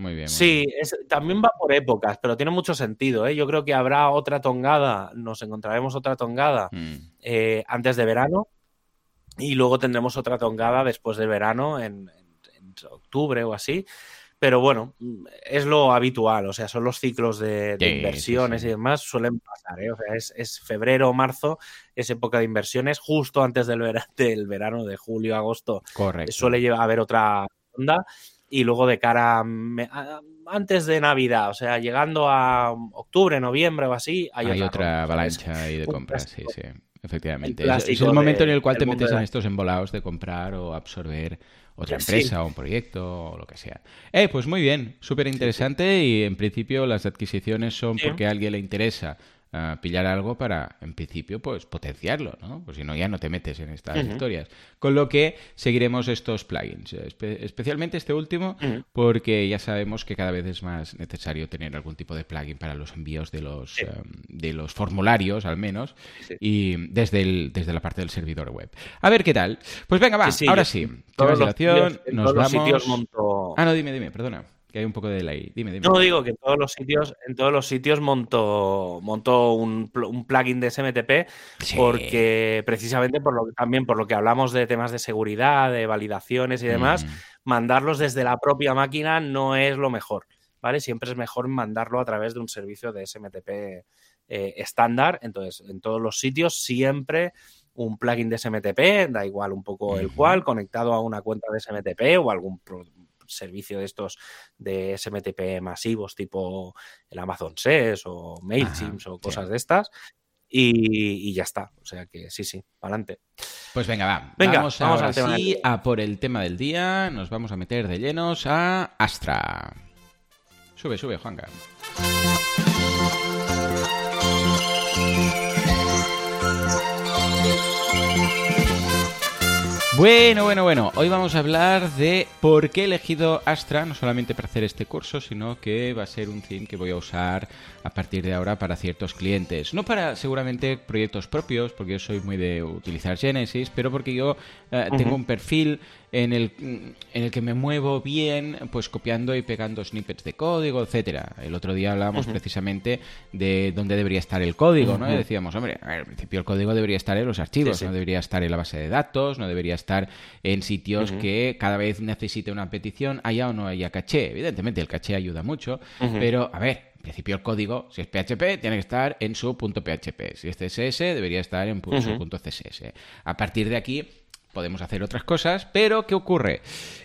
Muy bien. sí, también va por épocas, pero tiene mucho sentido. ¿eh? Yo creo que habrá otra tongada, nos encontraremos otra tongada mm. eh, antes de verano y luego tendremos otra tongada después de verano, en, octubre o así. Pero bueno, es lo habitual, o sea, son los ciclos de, inversiones y demás, suelen pasar, ¿eh? O sea, es, febrero o marzo, es época de inversiones, justo antes del, del verano de julio, agosto. Correcto. Suele haber otra onda y luego de cara antes de Navidad, o sea, llegando a octubre, noviembre o así, hay, otra, [laughs] avalancha ahí de [laughs] compras, sí, sí, efectivamente. Es, el momento en el cual te metes en estos embolados de comprar o absorber otra empresa o un proyecto o lo que sea. Eh, pues muy bien, súper interesante y en principio las adquisiciones son porque a alguien le interesa pillar algo para, en principio, pues potenciarlo, ¿no? Pues si no, ya no te metes en estas historias. Con lo que seguiremos estos plugins, especialmente este último, porque ya sabemos que cada vez es más necesario tener algún tipo de plugin para los envíos de los, em, de los formularios, al menos, y desde, el, desde la parte del servidor web. A ver qué tal. Pues venga, va, ahora sí. nos vamos... Ah, no, dime, dime, perdona que hay un poco de delay. Dime, dime. No digo que en todos los sitios, en todos los sitios monto, monto un, un plugin de SMTP porque precisamente por lo también por lo que hablamos de temas de seguridad, de validaciones y demás, mm. mandarlos desde la propia máquina no es lo mejor. ¿Vale? Siempre es mejor mandarlo a través de un servicio de SMTP eh, estándar. Entonces, en todos los sitios siempre un plugin de SMTP, da igual un poco el cual, conectado a una cuenta de SMTP o algún servicio de estos de SMTP masivos tipo el Amazon SES o MailChimp o cosas de estas. Y, ya está. O sea que sí, sí, para adelante. Pues venga, va. Venga, vamos, ahora sí a por el tema del día. Nos vamos a meter de llenos a Astra. Sube, sube, Juanga. Bueno, bueno, bueno. Hoy vamos a hablar de por qué he elegido Astra, no solamente para hacer este curso, sino que va a ser un theme que voy a usar a partir de ahora para ciertos clientes. No para seguramente proyectos propios, porque yo soy muy de utilizar Genesis, pero porque yo eh, tengo un perfil en el, en el que me muevo bien, pues copiando y pegando snippets de código, etcétera. El otro día hablábamos precisamente de dónde debería estar el código, ¿no? Y decíamos, hombre, al principio el código debería estar en los archivos, no debería estar en la base de datos, no debería estar en sitios que cada vez necesite una petición, haya o no haya caché. Evidentemente el caché ayuda mucho, pero a ver, en principio el código, si es PHP, tiene que estar en su punto .php. Si es CSS, debería estar en su punto .css. A partir de aquí podemos hacer otras cosas, pero ¿qué ocurre?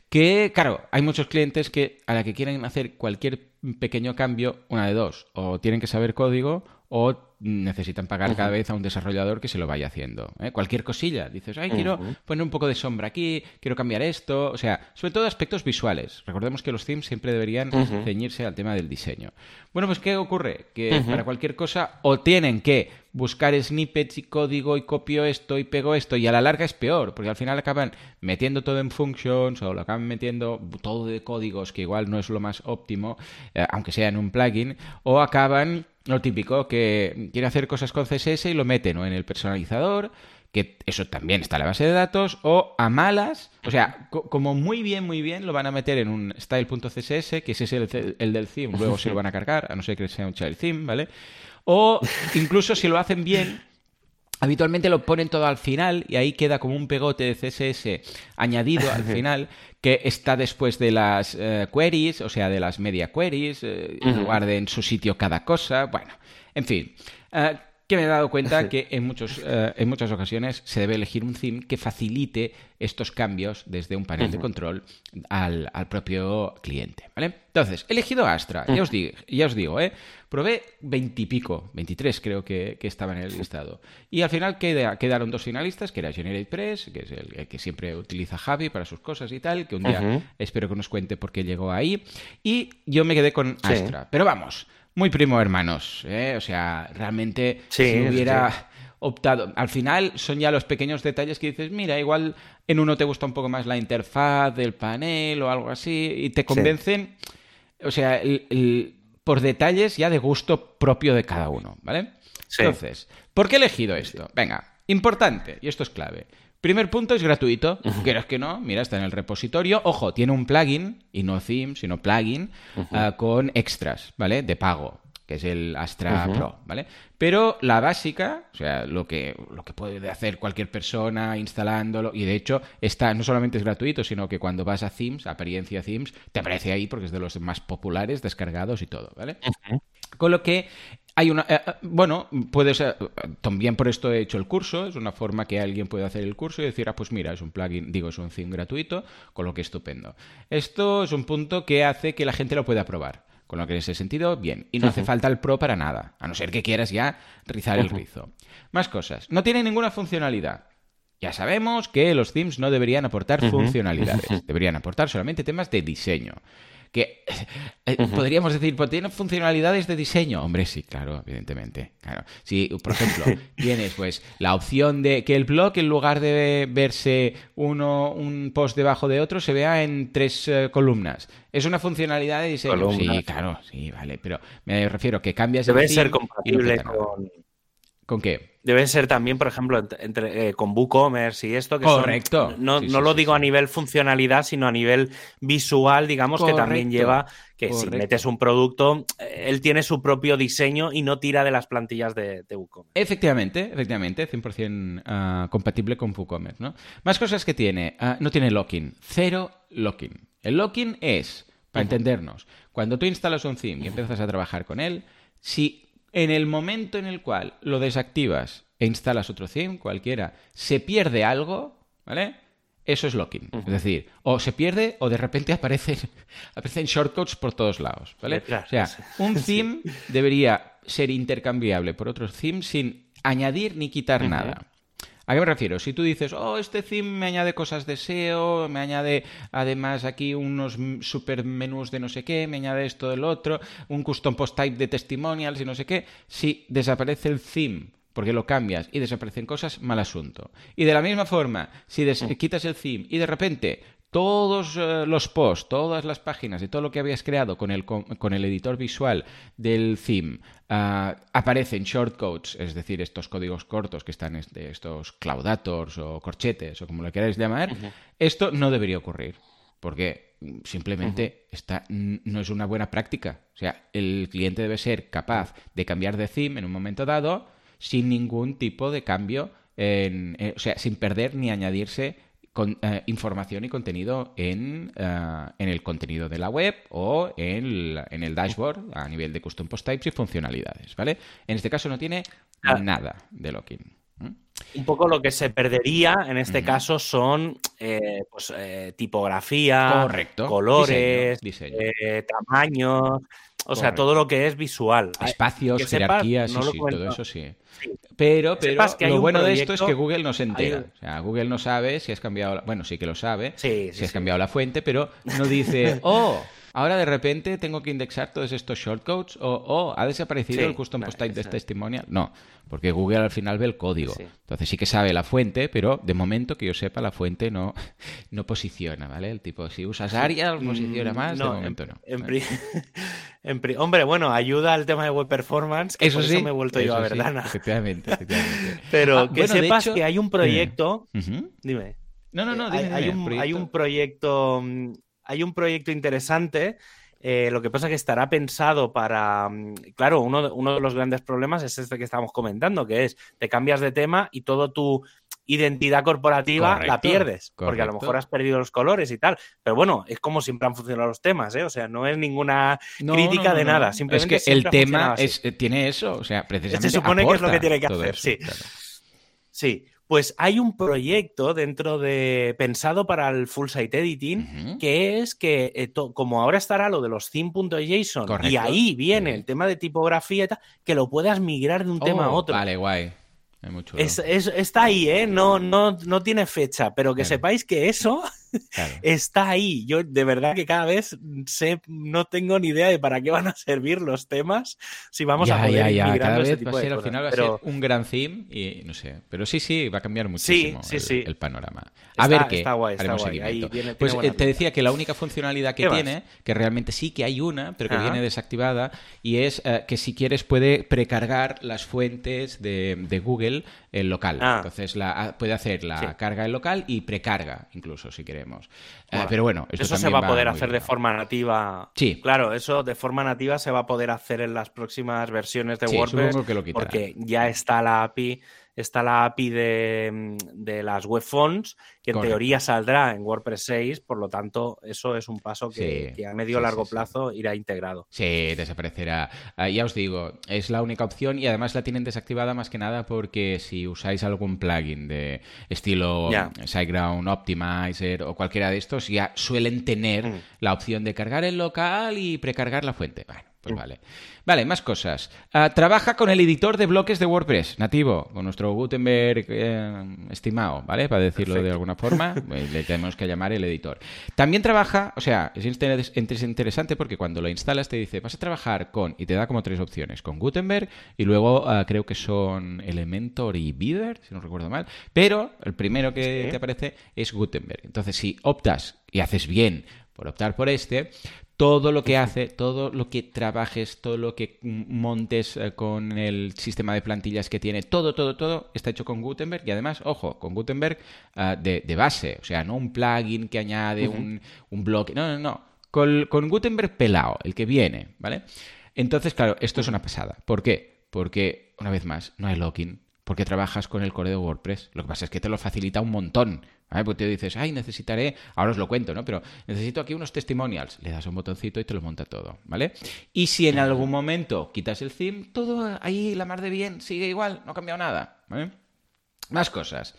Que, claro, hay muchos clientes que a la que quieren hacer cualquier pequeño cambio, una de dos, o tienen que saber código o necesitan pagar cada vez a un desarrollador que se lo vaya haciendo. ¿eh? Cualquier cosilla. Dices, ay, quiero poner un poco de sombra aquí, quiero cambiar esto. O sea, sobre todo aspectos visuales. Recordemos que los themes siempre deberían ceñirse al tema del diseño. Bueno, pues ¿qué ocurre? Que para cualquier cosa o tienen que buscar snippets y código y copio esto y pego esto y a la larga es peor, porque al final acaban metiendo todo en functions o lo acaban metiendo todo de códigos que igual no es lo más óptimo, eh, aunque sea en un plugin, o acaban lo típico, que quiere hacer cosas con CSS y lo meten en el personalizador, que eso también está en la base de datos, o a malas, o sea, como muy bien, muy bien, lo van a meter en un style.css, que ese es el, el, del theme, luego se lo van a cargar, a no ser que sea un child theme, ¿vale? O incluso si lo hacen bien, Habitualmente lo ponen todo al final y ahí queda como un pegote de CSS añadido al [laughs] final que está después de las eh, queries, o sea, de las media queries, eh, en lugar de en su sitio cada cosa. Bueno, en fin. Eh, que me he dado cuenta que en, muchos, eh, en muchas ocasiones se debe elegir un theme que facilite estos cambios desde un panel de control al, propio cliente. ¿vale? Entonces, he elegido Astra, ya os digo, ya os digo ¿eh? probé veintipico, 23 creo que, que estaba en el listado. Y al final quedaron dos finalistas, que era GeneratePress, que es el, que siempre utiliza Javi para sus cosas y tal, que un día espero que nos cuente por qué llegó ahí. Y yo me quedé con Astra. Pero vamos, muy primo hermanos. ¿eh? O sea, realmente si hubiera optado. Al final son ya los pequeños detalles que dices, mira, igual en uno te gusta un poco más la interfaz del panel o algo así, y te convencen. O sea, por detalles ya de gusto propio de cada uno, ¿vale? Entonces, ¿por qué he elegido esto? Venga, importante, y esto es clave. Primer punto es gratuito. Quieras que no, mira, está en el repositorio. Ojo, tiene un plugin, y no theme, sino plugin, ah, con extras, ¿vale? De pago que es el Astra Pro, ¿vale? Pero la básica, o sea, lo que, lo que puede hacer cualquier persona instalándolo, y de hecho está, no solamente es gratuito, sino que cuando vas a Themes, a apariencia Themes, te aparece ahí porque es de los más populares, descargados y todo, ¿vale? Con lo que hay una. Eh, eh, bueno, puede ser. También por esto he hecho el curso. Es una forma que alguien puede hacer el curso y decir, ah, pues mira, es un plugin, digo, es un theme gratuito, con lo que es estupendo. Esto es un punto que hace que la gente lo pueda probar. Con lo que en ese sentido, bien. Y no hace falta el Pro para nada, a no ser que quieras ya rizar el rizo. Más cosas. No tiene ninguna funcionalidad. Ya sabemos que los themes no deberían aportar funcionalidades, deberían aportar solamente temas de diseño que eh, podríamos decir, pues tiene funcionalidades de diseño. Hombre, sí, claro, evidentemente. Claro. Si, por ejemplo, [laughs] tienes pues la opción de que el blog, en lugar de verse uno, un post debajo de otro, se vea en tres eh, columnas. Es una funcionalidad de diseño. Sí, claro, sí, vale. Pero me refiero que cambias Debe ser compatible con. ¿Con qué? Deben ser también, por ejemplo, entre, eh, con WooCommerce y esto. Que Correcto. no, no lo digo a nivel funcionalidad, sino a nivel visual, digamos, que también lleva que si metes un producto, eh, él tiene su propio diseño y no tira de las plantillas de, WooCommerce. Efectivamente, efectivamente, 100% ah, compatible con WooCommerce. ¿no? Más cosas que tiene. Ah, no tiene locking. Cero locking. El locking es, para entendernos, cuando tú instalas un theme y empiezas a trabajar con él, si en el momento en el cual lo desactivas e instalas otro theme, cualquiera, se pierde algo, ¿vale? Eso es locking. Es decir, o se pierde o de repente [laughs] aparecen, aparecen shortcuts por todos lados, ¿vale? o sea, un [laughs] theme debería ser intercambiable por otros themes sin añadir ni quitar nada. ¿A qué me refiero? Si tú dices, oh, este theme me añade cosas de SEO, me añade además aquí unos super menús de no sé qué, me añade esto del otro, un custom post type de testimonials y no sé qué, si desaparece el theme porque lo cambias y desaparecen cosas, mal asunto. Y de la misma forma, si mm. quitas el theme y de repente todos eh, los posts, todas las páginas y todo lo que habías creado con el, con, el editor visual del theme uh, aparecen shortcodes, es decir, estos códigos cortos que están de estos claudators o corchetes o como lo queráis llamar, esto no debería ocurrir. Porque simplemente no es una buena práctica. O sea, el cliente debe ser capaz de cambiar de theme en un momento dado sin ningún tipo de cambio, en, eh, o sea, sin perder ni añadirse con, eh, información y contenido en, eh, en, el contenido de la web o en, en, el dashboard a nivel de custom post types y funcionalidades, ¿vale? En este caso no tiene nada de login. Un poco lo que se perdería en este caso son eh, pues, tipografía, Correcto. colores, tamaños, o sea, todo lo que es visual. Espacios, jerarquías, sí, sí, todo eso sí. Pero, pero lo bueno de esto es que Google no se entera. O sea, Google no sabe si has cambiado. Bueno, sí que lo sabe. si has cambiado la fuente, pero no dice, [laughs] oh, ahora de repente tengo que indexar todos estos shortcodes o oh, ha desaparecido el custom post type de testimonial. No, porque Google al final ve el código. Entonces sí que sabe la fuente, pero de momento que yo sepa la fuente no, no posiciona, ¿vale? El tipo, si usas Arial posiciona mm, más, de momento no. [laughs] hombre, bueno, ayuda al tema de web performance, eso sí, me he vuelto yo a Verdana. efectivamente, efectivamente. [laughs] pero ah, que sepas que hay un proyecto... Dime. No, no, no, dime, hay, un, hay un proyecto mm, hay un proyecto interesante. Eh, lo que pasa es que estará pensado para. Mm, claro, uno, uno, de los grandes problemas es este que estamos comentando, que es te cambias de tema y todo tu identidad corporativa la pierdes. Porque a lo mejor has perdido los colores y tal. Pero bueno, es como siempre han funcionado los temas, ¿eh? O sea, no es ninguna crítica de nada. Simplemente es que el tema es, tiene eso. O sea, precisamente. Se supone que es lo que tiene que hacer, sí. Sí. Pues hay un proyecto dentro de pensado para el full site editing que es que eh, como ahora estará lo de los theme.json y ahí viene el tema de tipografía y tal, que lo puedas migrar de un tema a oh, otro. Vale, guay. Es, está ahí, ¿eh? No, no, no tiene fecha, pero que sepáis que eso está ahí. Yo de verdad que cada vez sé, no tengo ni idea de para qué van a servir los temas si vamos a poder ya, ya. Cada vez va a ser, al final va a ser un gran theme y no sé. Pero sí, sí, va a cambiar muchísimo el, panorama. A ver qué. Está guay, está guay. pues eh, te decía que la única funcionalidad que tiene, que realmente sí que hay una, pero que viene desactivada, y es eh, que si quieres puede precargar las fuentes de, de Google en local. Ah. Entonces la, ah, puede hacer la carga en local y precarga incluso si queremos. Eh, pero bueno, eso se va a poder hacer de forma nativa. Sí. Claro, eso de forma nativa se va a poder hacer en las próximas versiones de WordPress. porque ya está la API está la API de, de las web fonts, que en teoría saldrá en WordPress 6, por lo tanto, eso es un paso que, a medio o largo plazo irá integrado. Sí, desaparecerá. Ah, ya os digo, es la única opción y además la tienen desactivada más que nada porque si usáis algún plugin de estilo SiteGround, Optimizer o cualquiera de estos, ya suelen tener mm. la opción de cargar el local y precargar la fuente. Bueno, pues mm. vale. Vale, más cosas. Ah, trabaja con el editor de bloques de WordPress nativo, con nuestro Gutenberg eh, estimado, ¿vale? Para decirlo de alguna forma, [laughs] eh, le tenemos que llamar el editor. También trabaja, o sea, es interesante porque cuando lo instalas te dice, vas a trabajar con, y te da como tres opciones, con Gutenberg y luego ah, creo que son Elementor y Beaver, si no recuerdo mal, pero el primero que te aparece es Gutenberg. Entonces, si optas y haces bien por optar por este, todo lo que hace, todo lo que trabajes, todo lo que montes eh, con el sistema de plantillas que tiene, todo, todo, todo está hecho con Gutenberg y además, ojo, con Gutenberg ah, de, base, o sea, no un plugin que añade un, un bloque, no, no, no, con, con Gutenberg pelado, el que viene, ¿vale? Entonces, claro, esto es una pasada. ¿Por qué? Porque, una vez más, no hay login, porque trabajas con el core WordPress. Lo que pasa es que te lo facilita un montón. Porque te dices, ay, necesitaré, ahora os lo cuento, ¿no? Pero necesito aquí unos testimonials. Le das un botoncito y te lo monta todo, ¿vale? Y si en algún momento quitas el theme, todo ahí, la mar de bien, sigue igual, no ha cambiado nada. Más cosas.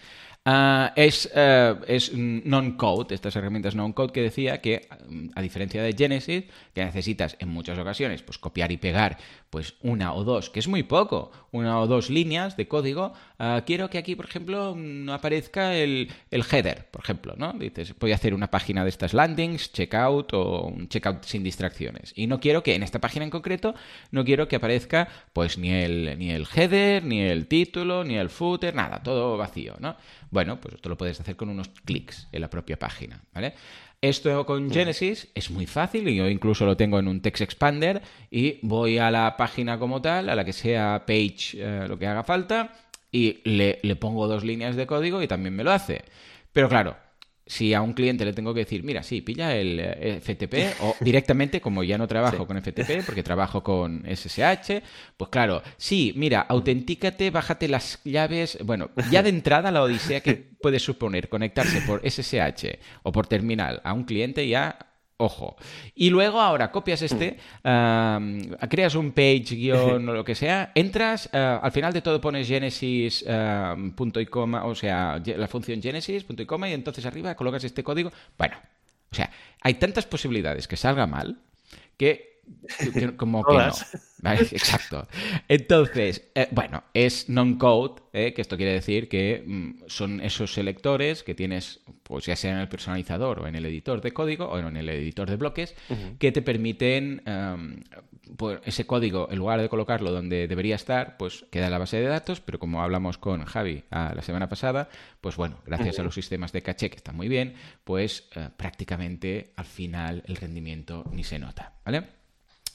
Ah, es, eh, es non-code, estas herramientas non-code que decía que, a diferencia de Genesis, que necesitas en muchas ocasiones pues, copiar y pegar pues una o dos, que es muy poco, una o dos líneas de código, ah, quiero que aquí, por ejemplo, no aparezca el, el, header, por ejemplo, ¿no? Dices, voy a hacer una página de estas landings, checkout o un checkout sin distracciones. Y no quiero que en esta página en concreto, no quiero que aparezca pues ni el, ni el header, ni el título, ni el footer, nada, todo vacío, ¿no? Bueno, pues esto lo puedes hacer con unos clics en la propia página, ¿vale? Esto con Genesis es muy fácil y yo incluso lo tengo en un text expander y voy a la página como tal, a la que sea page eh, lo que haga falta y le, le pongo dos líneas de código y también me lo hace. Pero claro, si a un cliente le tengo que decir, mira, sí, pilla el eh, FTP, [laughs] o directamente, como ya no trabajo con FTP, porque trabajo con SSH, pues claro, sí, mira, autentícate, bájate las llaves. Bueno, ya de entrada la odisea que puede suponer conectarse por SSH o por terminal a un cliente ya Ojo. Y luego ahora copias este, creas un page guion o lo que sea, entras, eh, al final de todo pones genesis punto y coma, o sea, la función genesis punto y coma y entonces arriba colocas este código. Bueno, o sea, hay tantas posibilidades que salga mal que como que no. Exacto. Entonces, eh, bueno, es non-code, eh, que esto quiere decir que mm, son esos selectores que tienes, pues ya sea en el personalizador o en el editor de código o en el editor de bloques, que te permiten em, pues, ese código, en lugar de colocarlo donde debería estar, pues queda en la base de datos, pero como hablamos con Javi ah, la semana pasada, pues bueno, gracias a los sistemas de caché que están muy bien, pues eh, prácticamente al final el rendimiento ni se nota, ¿vale?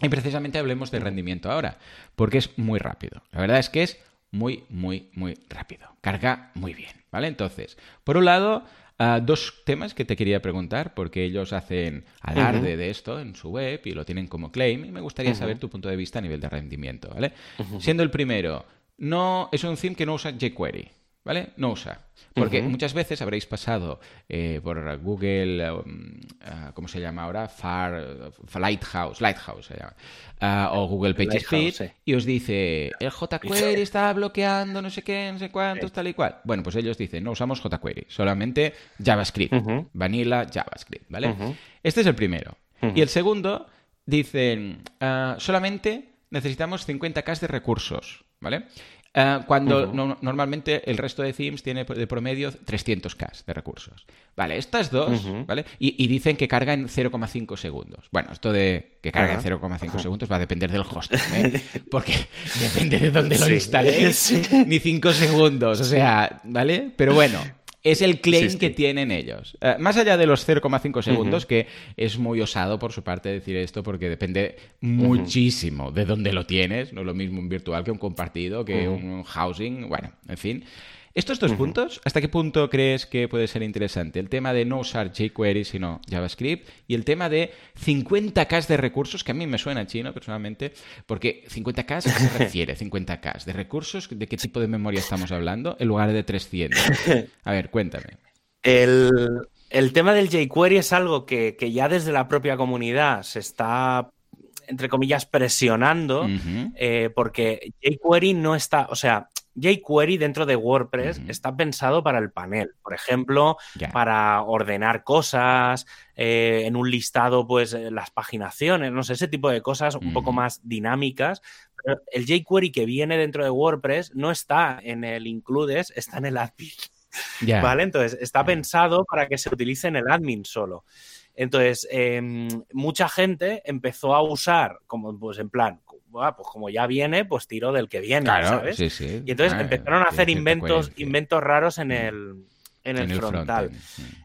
Y precisamente hablemos de rendimiento ahora, porque es muy rápido. La verdad es que es muy, muy, muy rápido. Carga muy bien, ¿vale? Entonces, por un lado, ah, dos temas que te quería preguntar, porque ellos hacen alarde de esto en su web y lo tienen como claim, y me gustaría saber tu punto de vista a nivel de rendimiento, ¿vale? Siendo el primero, no es un theme que no usa jQuery. ¿Vale? No usa. Porque muchas veces habréis pasado eh, por Google, um, ah, ¿cómo se llama ahora? Far, Lighthouse, Lighthouse se llama. Ah, o Google PageSpeed y os dice, el jQuery [laughs] está bloqueando no sé qué, no sé cuántos, tal y cual. Bueno, pues ellos dicen, no usamos jQuery, solamente JavaScript, vanilla JavaScript, ¿vale? Este es el primero. Y el segundo, dicen, ah, solamente necesitamos 50k de recursos, ¿vale? Eh, cuando normalmente el resto de themes tiene de promedio 300k de recursos. Vale, estas dos, ¿vale? Y, dicen que carga en 0,5 segundos. Bueno, esto de que carga en 0,5 segundos va a depender del host, ¿eh? [laughs] Porque depende de dónde lo instales, ni 5 segundos, o sea, ¿vale? Pero bueno, es el claim que tienen ellos. Eh, más allá de los 0,5 segundos, que es muy osado por su parte decir esto porque depende muchísimo de dónde lo tienes. No es lo mismo un virtual que un compartido, que un housing. Bueno, en fin. Estos dos puntos, ¿hasta qué punto crees que puede ser interesante? El tema de no usar jQuery sino JavaScript y el tema de 50K de recursos, que a mí me suena chino personalmente, porque 50K, ¿a qué se [laughs] refiere 50K? ¿De recursos? ¿De qué tipo de memoria estamos hablando? En lugar de 300. [laughs] A ver, cuéntame. El, tema del jQuery es algo que, ya desde la propia comunidad se está entre comillas, presionando, eh, porque jQuery no está, o sea, jQuery dentro de WordPress está pensado para el panel, por ejemplo, para ordenar cosas, eh, en un listado, pues eh, las paginaciones, no sé, ese tipo de cosas un poco más dinámicas. Pero el jQuery que viene dentro de WordPress no está en el includes, está en el admin. ¿Vale? Entonces, está pensado para que se utilice en el admin solo. Entonces, em, mucha gente empezó a usar, como pues en plan, pues como ya viene, pues tiro del que viene, ¿sabes? Y entonces ah, empezaron a hacer inventos, inventos raros en mm. el, en el, frontal.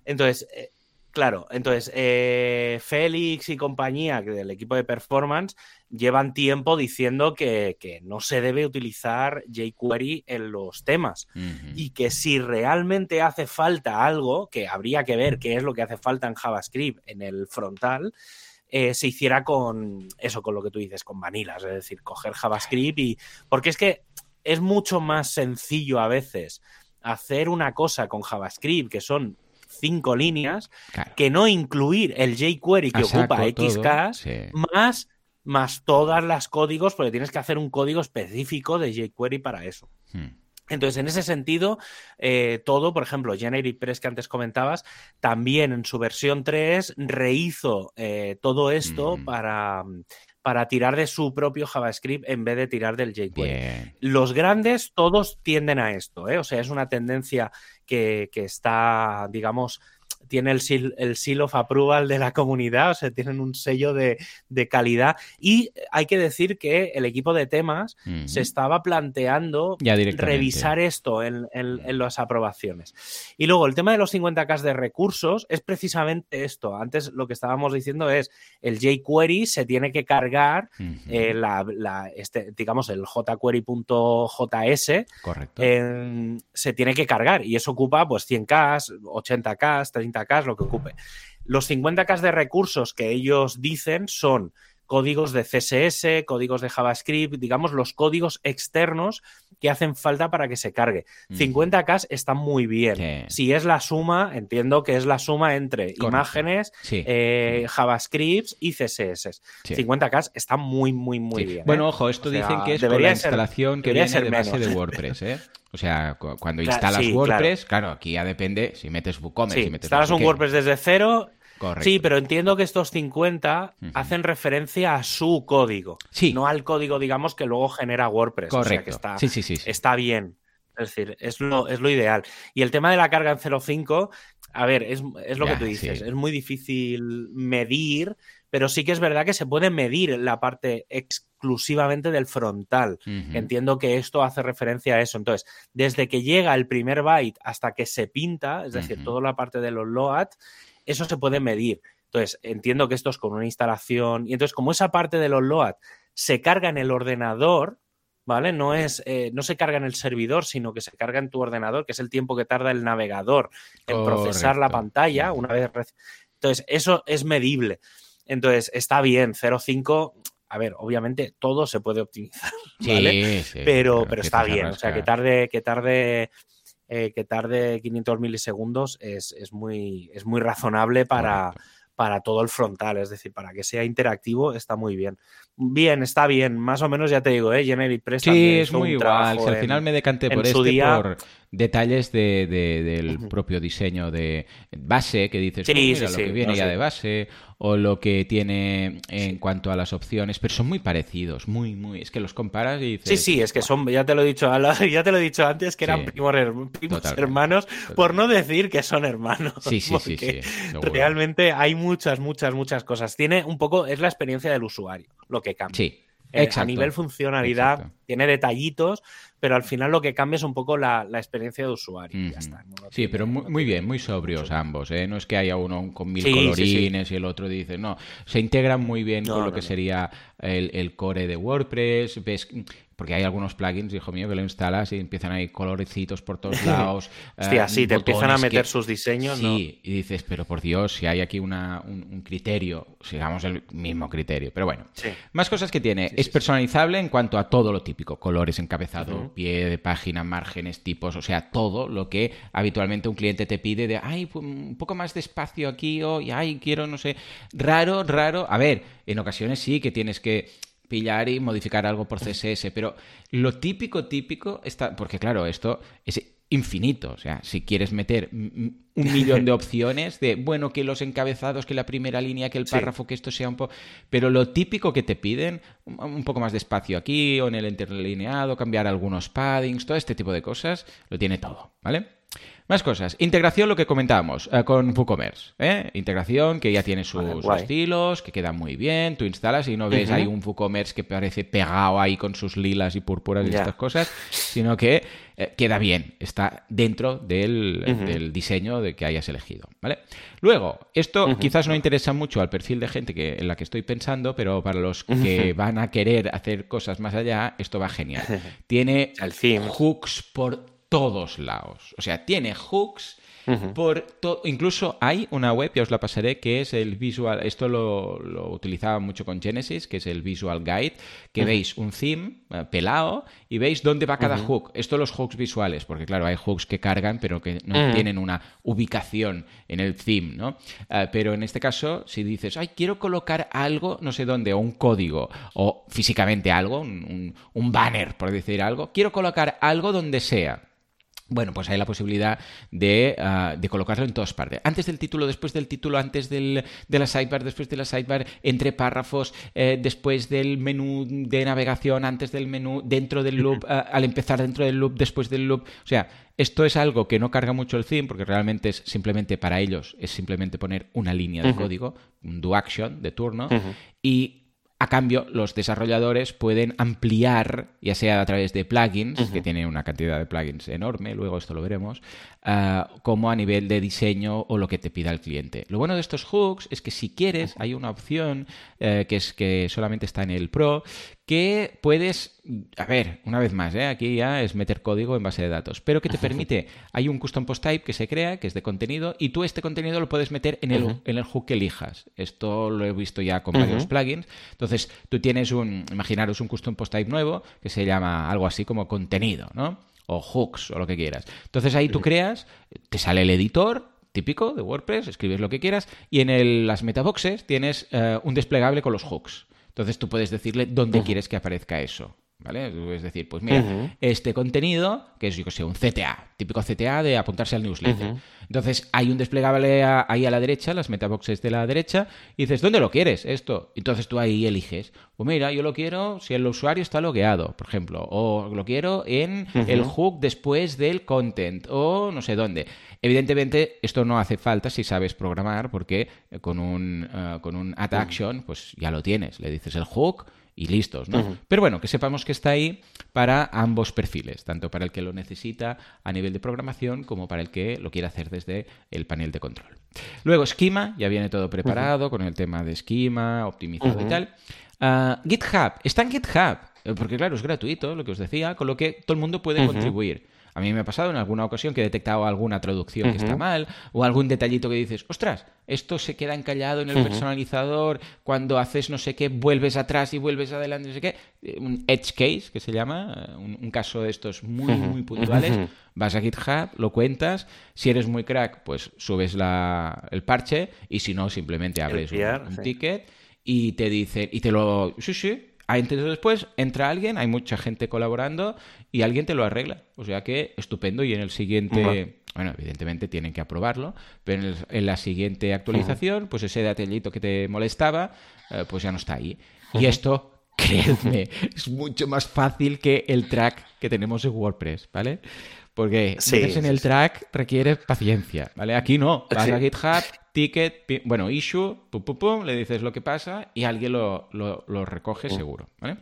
Entonces, eh, claro, entonces eh, Félix y compañía del equipo de performance llevan tiempo diciendo que, no se debe utilizar jQuery en los temas y que si realmente hace falta algo, que habría que ver qué es lo que hace falta en JavaScript en el frontal, eh, se hiciera con eso, con lo que tú dices, con vanilas, es decir, coger JavaScript y... Porque es que es mucho más sencillo a veces hacer una cosa con JavaScript, que son cinco líneas, que no incluir el jQuery que ocupa XK, más, más todas las códigos, porque tienes que hacer un código específico de jQuery para eso. Hmm. Entonces, en ese sentido, eh, todo, por ejemplo, Generic Press que antes comentabas, también en su versión 3 rehizo eh, todo esto para, para tirar de su propio JavaScript en vez de tirar del jQuery. Los grandes todos tienden a esto, ¿eh? o sea, es una tendencia que, que está, digamos, tiene el seal, el seal of approval de la comunidad, o sea, tienen un sello de, calidad. Y hay que decir que el equipo de temas se estaba planteando revisar esto en, las aprobaciones. Y luego el tema de los 50K de recursos es precisamente esto. Antes lo que estábamos diciendo es el jQuery se tiene que cargar eh, la, este, digamos, el jQuery.js. Correcto. se tiene que cargar y eso ocupa pues 100K, 80K, 30 k lo que ocupe. Los 50K de recursos que ellos dicen son códigos de CSS, códigos de JavaScript, digamos los códigos externos que hacen falta para que se cargue. 50K está muy bien. Si es la suma, entiendo que es la suma entre imágenes, eh, JavaScript y CSS. 50K está muy, muy, muy bien. Bueno, ¿eh? ojo, esto dicen que es por la instalación que viene de base de WordPress. ¿eh? O sea, cuando instalas WordPress, claro. aquí ya depende si metes WooCommerce. si metes instalas un WordPress desde cero. Correcto. Sí, pero entiendo que estos 50 hacen referencia a su código, sí. no al código, digamos, que luego genera WordPress. Correcto. O sea, que está, sí, sí, sí, está bien. Es decir, es lo, es lo ideal. Y el tema de la carga en 0.5, a ver, es, lo que tú dices, es muy difícil medir pero sí que es verdad que se puede medir la parte exclusivamente del frontal. Entiendo que esto hace referencia a eso. Entonces, desde que llega el primer byte hasta que se pinta, es decir, toda la parte de los load, eso se puede medir. Entonces, entiendo que esto es con una instalación. Y entonces, como esa parte de los load se carga en el ordenador, ¿vale? No es, eh, no se carga en el servidor, sino que se carga en tu ordenador, que es el tiempo que tarda el navegador en procesar la pantalla una vez. Entonces, eso es medible. Entonces, está bien, 0.5 a ver, obviamente todo se puede optimizar, [laughs] ¿vale? pero, pero está bien. O sea, que tarde, que tarde, eh, que tarde 500 milisegundos es, es, muy, es muy razonable para, para todo el frontal. Es decir, para que sea interactivo está muy bien. Bien, está bien. Más o menos ya te digo, ¿eh? Generic Press Sí, es muy igual. Si al final me decanté por este, por detalles de, del propio diseño de base, que dices, sí, lo que viene ya de base, o lo que tiene en cuanto a las opciones, pero son muy parecidos, muy, muy. Es que los comparas y dices. Sí, sí, es que son, ya te lo he dicho, [laughs] ya te lo he dicho antes, que eran primos, hermanos, por no decir que son hermanos. Sí, sí, sí, sí. Realmente hay muchas, muchas, muchas cosas. Tiene un poco, es la experiencia del usuario, lo que cambia. Sí. Eh, a nivel funcionalidad, tiene detallitos, pero al final lo que cambia es un poco la, experiencia de usuario. ya está, sí, pero muy, bien, muy sobrios ambos. ¿eh? No es que haya uno con mil colorines y el otro dice, no, se integran muy bien con lo que sería el, el, core de WordPress. Ves porque hay algunos plugins, hijo mío, que lo instalas y empiezan ahí colorecitos por todos [laughs] lados. Hostia, sí, te empiezan a meter sus diseños. Sí, y dices, pero por Dios, si hay aquí una, un, criterio, sigamos el mismo criterio. Pero bueno, más cosas que tiene. es personalizable en cuanto a todo lo típico: colores, encabezado, pie de página, márgenes, tipos, o sea, todo lo que habitualmente un cliente te pide de, ay, un poco más de espacio aquí, o, y, ay, quiero, no sé, raro, raro. A ver, en ocasiones sí que tienes que pillar y modificar algo por CSS, pero lo típico, típico está, porque claro, esto es infinito, o sea, si quieres meter un millón de [laughs] opciones de, bueno, que los encabezados, que la primera línea, que el párrafo, que esto sea un poco, pero lo típico que te piden, un poco más de espacio aquí o en el interlineado, cambiar algunos paddings, todo este tipo de cosas, lo tiene todo, ¿vale? Más cosas. Integración, lo que comentábamos eh, con WooCommerce. ¿eh? Integración que ya tiene sus, estilos, que queda muy bien. Tú instalas y no ves ahí un WooCommerce que parece pegado ahí con sus lilas y púrpuras y estas cosas, sino que eh, queda bien. Está dentro del, diseño de que hayas elegido. ¿vale? Luego, esto quizás no interesa mucho al perfil de gente que, en la que estoy pensando, pero para los que van a querer hacer cosas más allá, esto va genial. [laughs] Tiene hooks por todos lados. O sea, tiene hooks por todo. Incluso hay una web, ya os la pasaré, que es el Visual. Esto lo, utilizaba mucho con Genesis, que es el Visual Guide, que veis un theme eh, pelado y veis dónde va cada hook. Esto los hooks visuales, porque claro, hay hooks que cargan, pero que no tienen una ubicación en el theme, ¿no? Eh, pero en este caso, si dices, ay, quiero colocar algo, no sé dónde, o un código, o físicamente algo, un banner, por decir algo, quiero colocar algo donde sea bueno, pues hay la posibilidad de, ah, de, colocarlo en todas partes. Antes del título, después del título, antes del, de la sidebar, después de la sidebar, entre párrafos, eh, después del menú de navegación, antes del menú, dentro del loop, ah, al empezar dentro del loop, después del loop. O sea, esto es algo que no carga mucho el theme porque realmente es simplemente para ellos, es simplemente poner una línea de código, un do action de turno, y a cambio, los desarrolladores pueden ampliar, ya sea a través de plugins, que tienen una cantidad de plugins enorme, luego esto lo veremos, ah, como a nivel de diseño o lo que te pida el cliente. Lo bueno de estos hooks es que si quieres, hay una opción eh, que es que solamente está en el Pro, que puedes, a ver, una vez más, ¿eh? aquí ya es meter código en base de datos, pero que te permite, hay un custom post type que se crea, que es de contenido, y tú este contenido lo puedes meter en el, en el hook que elijas. Esto lo he visto ya con varios plugins. Entonces, tú tienes un, imaginaros un custom post type nuevo que se llama algo así como contenido, ¿no? O hooks o lo que quieras. Entonces ahí tú creas, te sale el editor, típico de WordPress, escribes lo que quieras y en el, las metaboxes tienes eh, un desplegable con los hooks. Entonces tú puedes decirle dónde quieres que aparezca eso. ¿Vale? Es decir, pues mira, este contenido, que es yo que sé, un CTA, típico CTA de apuntarse al newsletter. Entonces hay un desplegable ahí a la derecha, las metaboxes de la derecha, y dices, ¿dónde lo quieres esto? Entonces tú ahí eliges, pues mira, yo lo quiero si el usuario está logueado, por ejemplo, o lo quiero en el hook después del content, o no sé dónde. Evidentemente, esto no hace falta si sabes programar, porque con un, uh, con un add action, pues ya lo tienes. Le dices el hook y listos, ¿no? Pero bueno, que sepamos que está ahí para ambos perfiles, tanto para el que lo necesita a nivel de programación como para el que lo quiere hacer desde el panel de control. Luego, esquema, ya viene todo preparado con el tema de esquema, optimizado y tal. Ah, GitHub, está en GitHub, eh, porque claro, es gratuito, lo que os decía, con lo que todo el mundo puede contribuir. A mí me ha pasado en alguna ocasión que he detectado alguna traducción que está mal o algún detallito que dices, ostras, esto se queda encallado en el personalizador, cuando haces no sé qué, vuelves atrás y vuelves adelante, no sé qué. Eh, un edge case, que se llama, eh, un, caso de estos muy, muy puntuales. Vas a GitHub, lo cuentas. Si eres muy crack, pues subes la, el parche y si no, simplemente abres un, ticket y te dice, y te lo... Sí, sí, entonces después entra alguien, hay mucha gente colaborando y alguien te lo arregla. O sea que estupendo y en el siguiente... Bueno, evidentemente tienen que aprobarlo, pero en, la siguiente actualización, pues ese detallito que te molestaba, eh, pues ya no está ahí. Y esto, [laughs] créeme, es mucho más fácil que el track que tenemos en WordPress, ¿vale? Porque sí, en el track requiere paciencia, ¿vale? Aquí no, vas a GitHub, ticket, bueno, issue, pum, pum, pum, le dices lo que pasa y alguien lo, recoge seguro, ¿vale?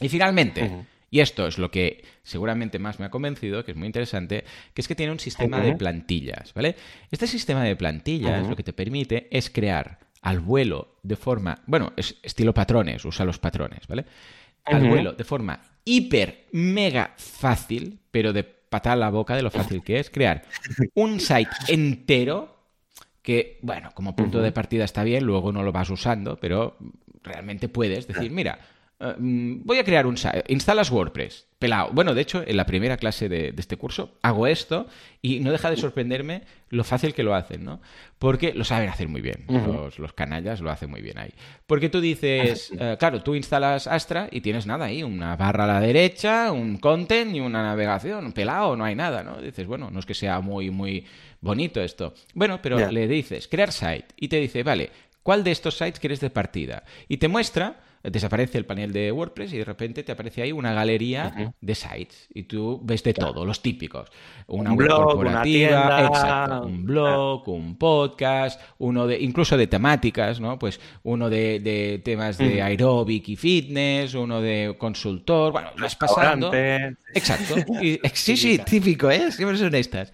Y finalmente, y esto es lo que seguramente más me ha convencido, que es muy interesante, que es que tiene un sistema de plantillas, ¿vale? Este sistema de plantillas lo que te permite es crear al vuelo de forma, bueno, es estilo patrones, usa los patrones, ¿vale? Al vuelo de forma hiper, mega fácil, pero de patada a la boca de lo fácil que es crear un site entero que, bueno, como punto de partida está bien, luego no lo vas usando, pero realmente puedes decir, mira, eh, mm, voy a crear un site, instalas WordPress, pelado. Bueno, de hecho, en la primera clase de, este curso hago esto y no deja de sorprenderme lo fácil que lo hacen, ¿no? Porque lo saben hacer muy bien, los, canallas lo hacen muy bien ahí. Porque tú dices, eh, claro, tú instalas Astra y tienes nada ahí, una barra a la derecha, un content y una navegación, pelado, no hay nada, ¿no? Dices, bueno, no es que sea muy, muy bonito esto. Bueno, pero le dices, crear site, y te dice, vale, ¿cuál de estos sites quieres de partida? Y te muestra desaparece el panel de WordPress y de repente te aparece ahí una galería de sites y tú ves de todo, los típicos. Una un web blog, corporativa, exacto, un blog, un podcast, uno de incluso de temáticas, ¿no? Pues uno de, temas de aeróbic y fitness, uno de consultor, bueno, vas pasando. Exacto. [laughs] sí, sí, típico, ¿eh? Siempre son estas.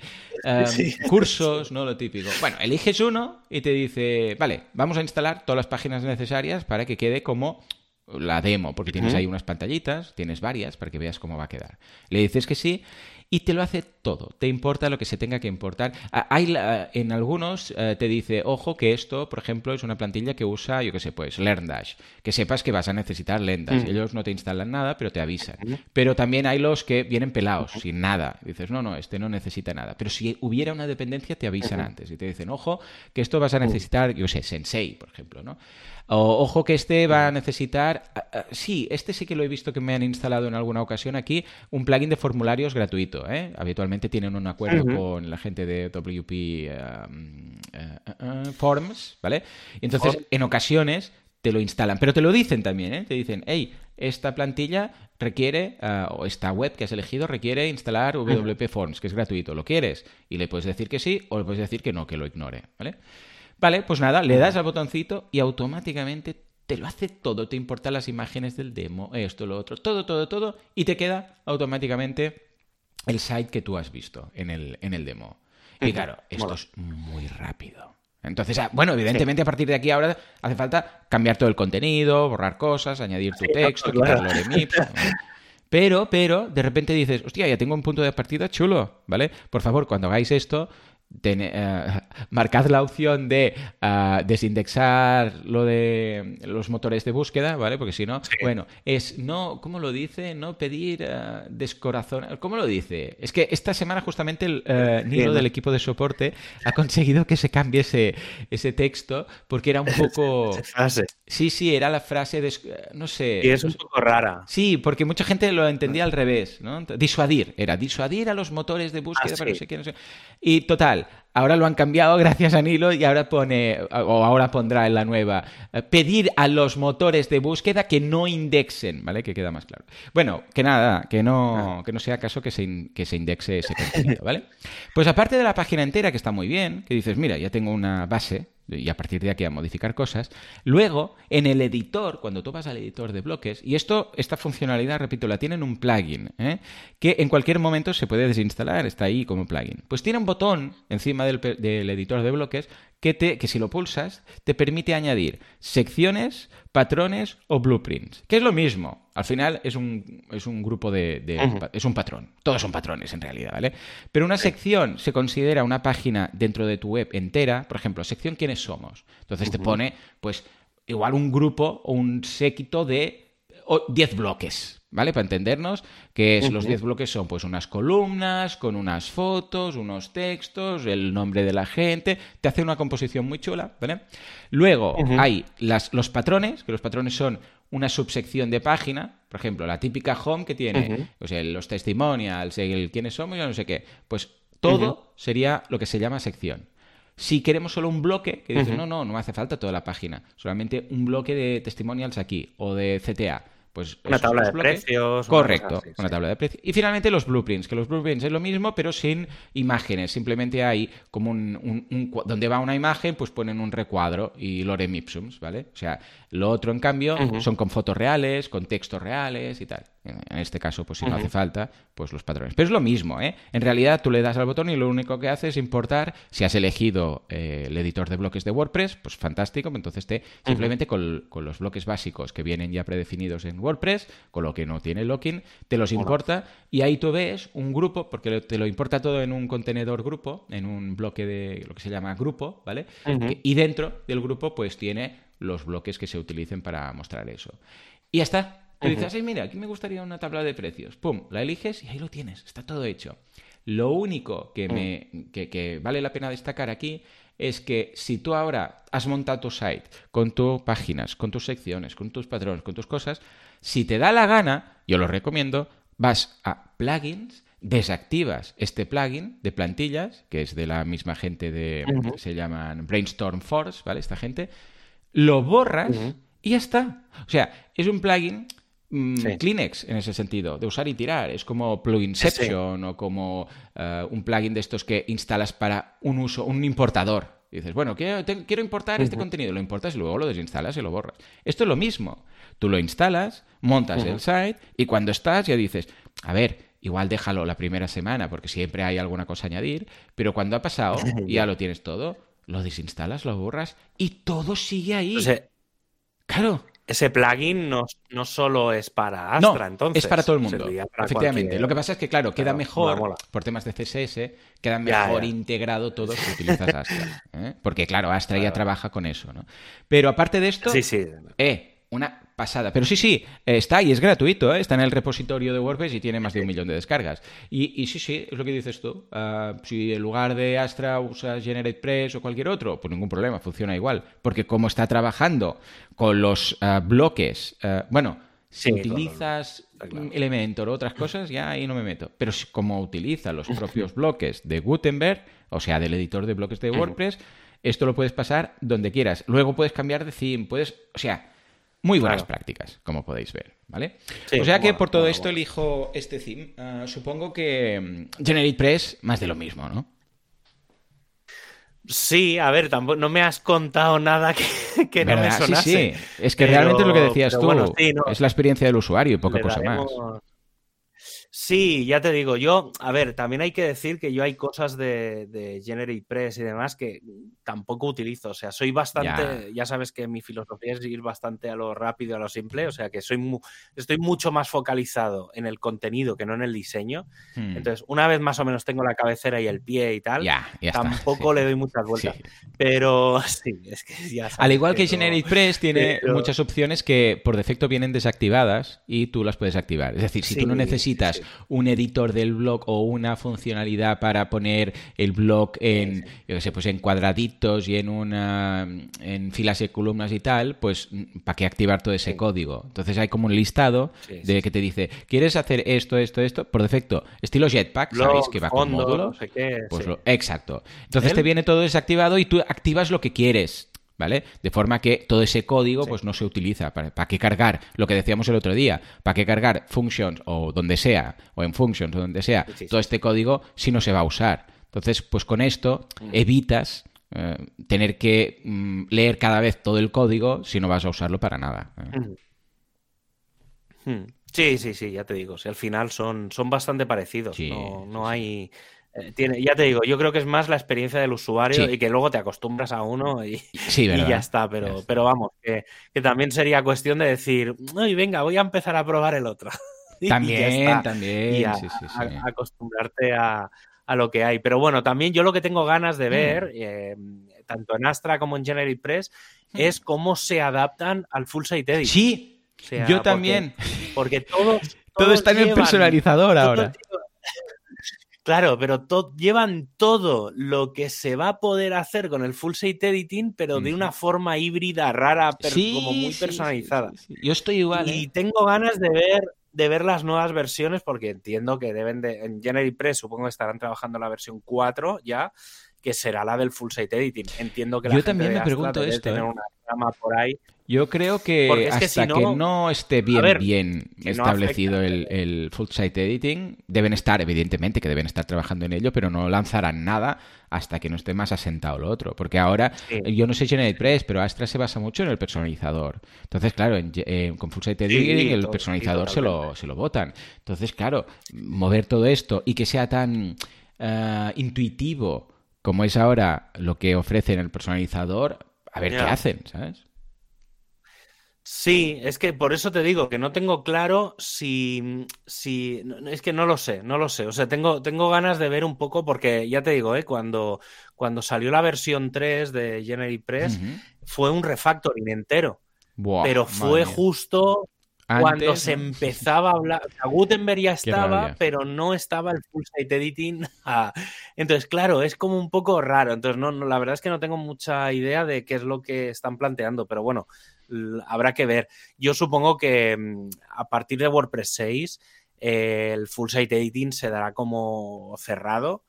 Cursos, ¿no? Lo típico. Bueno, eliges uno y te dice, vale, vamos a instalar todas las páginas necesarias para que quede como la demo, porque tienes ahí unas pantallitas, tienes varias para que veas cómo va a quedar. Le dices que sí y te lo hace todo. Te importa lo que se tenga que importar. Hay, en algunos eh, te dice, ojo, que esto, por ejemplo, es una plantilla que usa, yo qué sé, pues LearnDash. Que sepas que vas a necesitar LearnDash. Mm. Ellos no te instalan nada, pero te avisan. Pero también hay los que vienen pelados, sin nada. dices, no, no, este no necesita nada. Pero si hubiera una dependencia, te avisan antes y te dicen, ojo, que esto vas a necesitar, yo sé, Sensei, por ejemplo, ¿no? O, ojo que este va a necesitar, sí, este sí que lo he visto que me han instalado en alguna ocasión aquí, un plugin de formularios gratuito ¿eh? Habitualmente tienen un acuerdo con la gente de WP um, uh, uh, Forms, ¿vale? entonces, en ocasiones te lo instalan, pero te lo dicen también, ¿eh? Te dicen, hey, esta plantilla requiere, o esta web que has elegido requiere instalar WP Forms, que es gratuito. ¿Lo quieres? Y le puedes decir que sí o le puedes decir que no, que lo ignore, ¿vale? Vale, pues nada, le das al botoncito y automáticamente te lo hace todo, te importan las imágenes del demo, esto, lo otro, todo, todo, todo, y te queda automáticamente el site que tú has visto en el, en el demo. Y claro, esto es muy rápido. Entonces, ah, bueno, evidentemente a partir de aquí ahora hace falta cambiar todo el contenido, borrar cosas, añadir tu texto, quitar Loremip. [laughs] Pero, pero, de repente dices, hostia, ya tengo un punto de partida chulo, ¿vale? Por favor, cuando hagáis esto, eh, marcad la opción de ah, desindexar lo de los motores de búsqueda, ¿vale? Porque si no, bueno, es no, ¿cómo lo dice? No pedir uh, descorazón. ¿Cómo lo dice? Es que esta semana justamente el uh, Nilo del equipo de soporte ha conseguido que se cambie ese, ese texto porque era un poco... frase. Sí, sí, era la frase de... No sé. Y es un poco rara. Sí, porque mucha gente lo entendía al revés, ¿no? Disuadir, era disuadir a los motores de búsqueda, ah, no sé qué, no sé. Y total, Ahora lo han cambiado [laughs] gracias a Nilo y ahora pone, o ahora pondrá en la nueva, eh, pedir a los motores de búsqueda que no indexen, ¿vale? Que queda más claro. Bueno, que nada, que no, que no sea caso que se, que se indexe ese contenido, ¿vale? Pues aparte de la página entera, que está muy bien, que dices, mira, ya tengo una base, y a partir de aquí a modificar cosas. Luego, en el editor, cuando tú vas al editor de bloques, y esto, esta funcionalidad, repito, la tiene en un plugin, ¿eh? que en cualquier momento se puede desinstalar, está ahí como plugin. Pues tiene un botón encima del, del editor de bloques que, te, que si lo pulsas te permite añadir secciones, patrones o blueprints, que es lo mismo. Al final es un, es un grupo de... Es un patrón. Todos son patrones en realidad, ¿vale? Pero una sección se considera una página dentro de tu web entera. Por ejemplo, sección quiénes somos. Entonces te pone, pues, igual un grupo o un séquito de 10 bloques, ¿vale? Para entendernos, que es, los 10 bloques son pues unas columnas con unas fotos, unos textos, el nombre de la gente, te hace una composición muy chula, ¿vale? Luego hay las, los patrones, que los patrones son una subsección de página, por ejemplo, la típica home que tiene los testimonials, el quiénes somos y no sé qué, pues todo sería lo que se llama sección. Si queremos solo un bloque, que dices, no, no, no hace falta toda la página, solamente un bloque de testimonials aquí o de CTA pues una tabla de precios. Correcto, una tabla de precios. Y finalmente los blueprints, que los blueprints es lo mismo, pero sin imágenes. Simplemente hay como un, donde va una imagen, pues ponen un recuadro y lorem ipsums, ¿vale? O sea, lo otro, en cambio, son con fotos reales, con textos reales y tal. En este caso, pues si no hace falta, pues los patrones. Pero es lo mismo, ¿eh? En realidad tú le das al botón y lo único que hace es importar, si has elegido eh, el editor de bloques de WordPress, pues fantástico, entonces te simplemente con, los bloques básicos que vienen ya predefinidos en WordPress, con lo que no tiene login, te los importa y ahí tú ves un grupo, porque te lo importa todo en un contenedor grupo, en un bloque de lo que se llama grupo, ¿vale? y dentro del grupo pues tiene los bloques que se utilicen para mostrar eso. Y ya está, y dices, mira, aquí me gustaría una tabla de precios. Pum, la eliges y ahí lo tienes, está todo hecho. Lo único que, me, mm. que, vale la pena destacar aquí es que si tú ahora has montado tu site con tus páginas, con tus secciones, con tus patrones, con tus cosas, si te da la gana, yo lo recomiendo, vas a plugins, desactivas este plugin de plantillas, que es de la misma gente de, se llaman Brainstorm Force, ¿vale? Esta gente, lo borras y ya está. O sea, es un plugin Mm, Kleenex en ese sentido, de usar y tirar. Es como Pluginception o como eh, un plugin de estos que instalas para un uso, un importador. dices, bueno, quiero, quiero importar este contenido, lo importas y luego lo desinstalas y lo borras. Esto es lo mismo. Tú lo instalas, montas el site y cuando estás ya dices, a ver, igual déjalo la primera semana porque siempre hay alguna cosa a añadir, pero cuando ha pasado [laughs] y ya lo tienes todo, lo desinstalas, lo borras y todo sigue ahí. claro ese plugin no, no solo es para Astra, entonces. Es para todo el mundo. Efectivamente. Lo que pasa es que, claro, queda mejor, por temas de CSS, queda mejor integrado todo si utilizas [laughs] Astra. ¿eh? Porque, claro, Astra ya trabaja con eso, ¿no? Pero aparte de esto, sí, sí. Eh, una pasada. Pero sí, sí, está y es gratuito, ¿eh? está en el repositorio de WordPress y tiene más de un millón de descargas. Y, sí, sí, es lo que dices tú. Ah, si en lugar de Astra usas GeneratePress o cualquier otro, pues ningún problema, funciona igual. Porque como está trabajando con los ah, bloques, ah, bueno, si utilizas Elementor o otras cosas, ya ahí no me meto. Pero como utiliza los propios [laughs] bloques de Gutenberg, o sea, del editor de bloques de WordPress, esto lo puedes pasar donde quieras. Luego puedes cambiar de theme, puedes, o sea, muy buenas prácticas, como podéis ver, ¿vale? o sea que por todo esto elijo este theme. Ah, supongo que mm, GeneratePress más de lo mismo, ¿no? Sí, a ver, tampoco, no me has contado nada que, [laughs] no me sonase. Sí, sí. Es que realmente es lo que decías tú. Es la experiencia del usuario y poca cosa más. Sí, ya te digo, yo, a ver, también hay que decir que yo hay cosas de, de GeneratePress y demás que tampoco utilizo. O sea, soy bastante, ya. sabes que mi filosofía es ir bastante a lo rápido, a lo simple. O sea, que soy estoy mucho más focalizado en el contenido que no en el diseño. Hmm. Entonces, una vez más o menos tengo la cabecera y el pie y tal, tampoco le doy muchas vueltas. Pero [laughs] sí, es que ya Al igual que, GeneratePress tiene muchas opciones que por defecto vienen desactivadas y tú las puedes activar. Es decir, si tú no necesitas un editor del blog o una funcionalidad para poner el blog en, yo sé, pues en cuadraditos y en una en filas y columnas y tal, pues ¿para qué activar todo ese código? Entonces hay como un listado de que te dice, ¿quieres hacer esto, esto, esto? Por defecto, estilo Jetpack, ¿sabéis? Que va con módulos. pues exacto. Entonces te viene todo desactivado y tú activas lo que quieres. ¿Vale? De forma que todo ese código pues no se utiliza. ¿Para, qué cargar? Lo que decíamos el otro día, ¿para qué cargar functions o donde sea, o en functions o donde sea, todo este código si no se va a usar? Entonces, pues con esto mm. evitas eh, tener que mm, leer cada vez todo el código si no vas a usarlo para nada. ¿eh? Mm. Sí, sí, sí, ya te digo. Si al final son, son bastante parecidos. no, no hay. Eh, tiene, ya te digo, yo creo que es más la experiencia del usuario y que luego te acostumbras a uno y, ya está. Pero, pero vamos, que, también sería cuestión de decir, ay, venga, voy a empezar a probar el otro. [laughs] También, también. Y a, acostumbrarte a, lo que hay. Pero bueno, también yo lo que tengo ganas de mm. ver, eh, tanto en Astra como en GeneratePress, mm. es cómo se adaptan al full site edit. Sí, yo también. Porque todos, todo está en el personalizador ahora. Claro, pero llevan todo lo que se va a poder hacer con el full site editing, pero de una forma híbrida, rara, como muy personalizada. Yo estoy igual. Y ¿eh? tengo ganas de ver de ver las nuevas versiones porque entiendo que deben de en Press supongo que estarán trabajando la versión 4 ya que será la del full site editing. Entiendo que la Yo también me pregunto esto, tener ¿eh? una rama por ahí yo creo que hasta que, no, esté bien, bien establecido el, full site editing, deben estar, evidentemente, que deben estar trabajando en ello, pero no lanzarán nada hasta que no esté más asentado lo otro. Porque ahora, yo no sé GeneratePress, pero Astra se basa mucho en el personalizador. Entonces, claro, eh, con full site editing el personalizador se, lo, se lo botan. Entonces, claro, mover todo esto y que sea tan eh, intuitivo como es ahora lo que ofrecen el personalizador, a ver qué hacen, ¿sabes? Sí, es que por eso te digo que no tengo claro si, si es que no lo sé, no lo sé. O sea, tengo, tengo ganas de ver un poco, porque ya te digo, ¿eh? cuando, cuando salió la versión 3 de GeneratePress, fue un refactoring entero. pero fue justo cuando se empezaba a hablar. Gutenberg ya [laughs] estaba, pero no estaba el full site editing. [laughs] Entonces, claro, es como un poco raro. Entonces, no, la verdad es que no tengo mucha idea de qué es lo que están planteando, pero bueno habrá que ver. Yo supongo que mm, a partir de WordPress 6 el full site editing se dará como cerrado.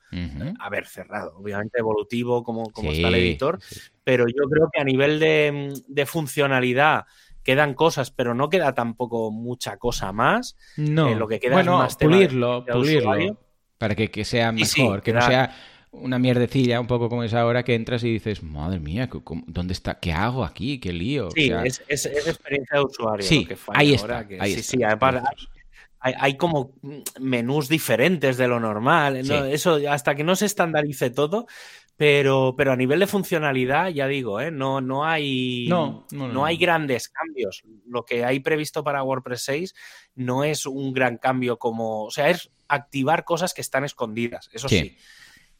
A ver, cerrado, obviamente evolutivo como, como está el editor, pero yo creo que a nivel de, mm, funcionalidad quedan cosas, pero no queda tampoco mucha cosa más. No, eh, lo que queda bueno, es más pulirlo, pulirlo, para que, sea mejor, que no sea una mierdecilla un poco como es ahora que entras y dices, madre mía, ¿dónde está? ¿Qué hago aquí? ¿Qué lío? Sí, es, experiencia de usuario. Sí, ahí está. sí, sí, hay, como menús diferentes de lo normal. Eso hasta que no se estandarice todo. Pero, pero a nivel de funcionalidad, ya digo, ¿eh? no, no, hay, no, no, hay grandes cambios. Lo que hay previsto para WordPress 6 no es un gran cambio como. O sea, es activar cosas que están escondidas. Eso sí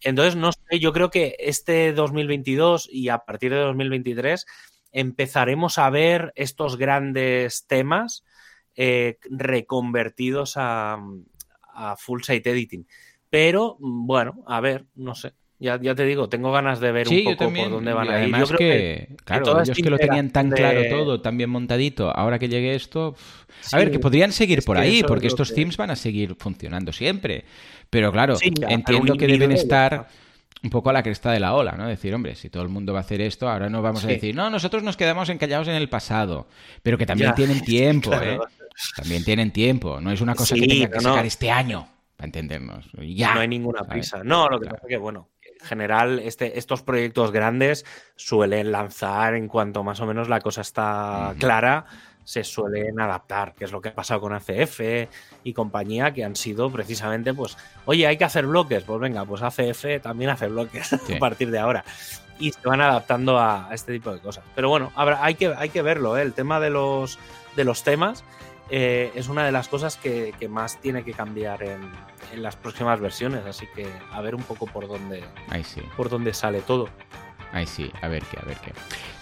entonces, no sé, yo creo que este 2022 y a partir de 2023 empezaremos a ver estos grandes temas eh, reconvertidos a, full site editing. Pero, bueno, a ver, no sé. Ya, ya te digo, tengo ganas de ver un poco por dónde van a ir. Además que, claro, ellos que lo tenían tan claro todo, tan bien montadito, ahora que llegue esto... a ver, que podrían seguir por ahí, porque estos themes van a seguir funcionando siempre. Pero claro, entiendo que deben estar un poco a la cresta de la ola, ¿no? Decir, hombre, si todo el mundo va a hacer esto, ahora no vamos a decir, no, nosotros nos quedamos encallados en el pasado, pero que también tienen [laughs] tiempo, ¿eh? También tienen tiempo, no es una cosa que tengan que sacar este año, para entendernos. Ya. No hay ninguna prisa. No, lo que pasa es que, bueno, en general, este, estos proyectos grandes suelen lanzar en cuanto más o menos la cosa está clara se suelen adaptar, que es lo que ha pasado con ACF y compañía, que han sido precisamente, pues, oye, hay que hacer bloques, pues venga, pues ACF también hace bloques [laughs] a partir de ahora. Y se van adaptando a, este tipo de cosas. Pero bueno, habrá, hay, que, hay que verlo, ¿eh? el tema de los, de los temas eh, es una de las cosas que, más tiene que cambiar en, en, las próximas versiones, así que a ver un poco por dónde, por dónde sale todo. Ahí sí, a ver qué, a ver qué.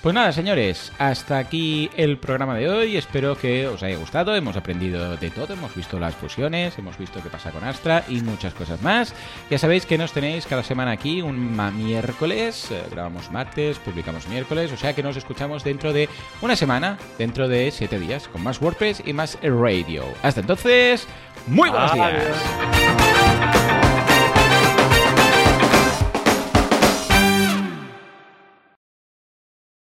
Pues nada, señores, hasta aquí el programa de hoy. Espero que os haya gustado. Hemos aprendido de todo, hemos visto las fusiones, hemos visto qué pasa con Astra y muchas cosas más. Ya sabéis que nos tenéis cada semana aquí, un miércoles. Eh, grabamos martes, publicamos miércoles. O sea que nos escuchamos dentro de una semana, dentro de siete días, con más WordPress y más radio. Hasta entonces, muy buenos días.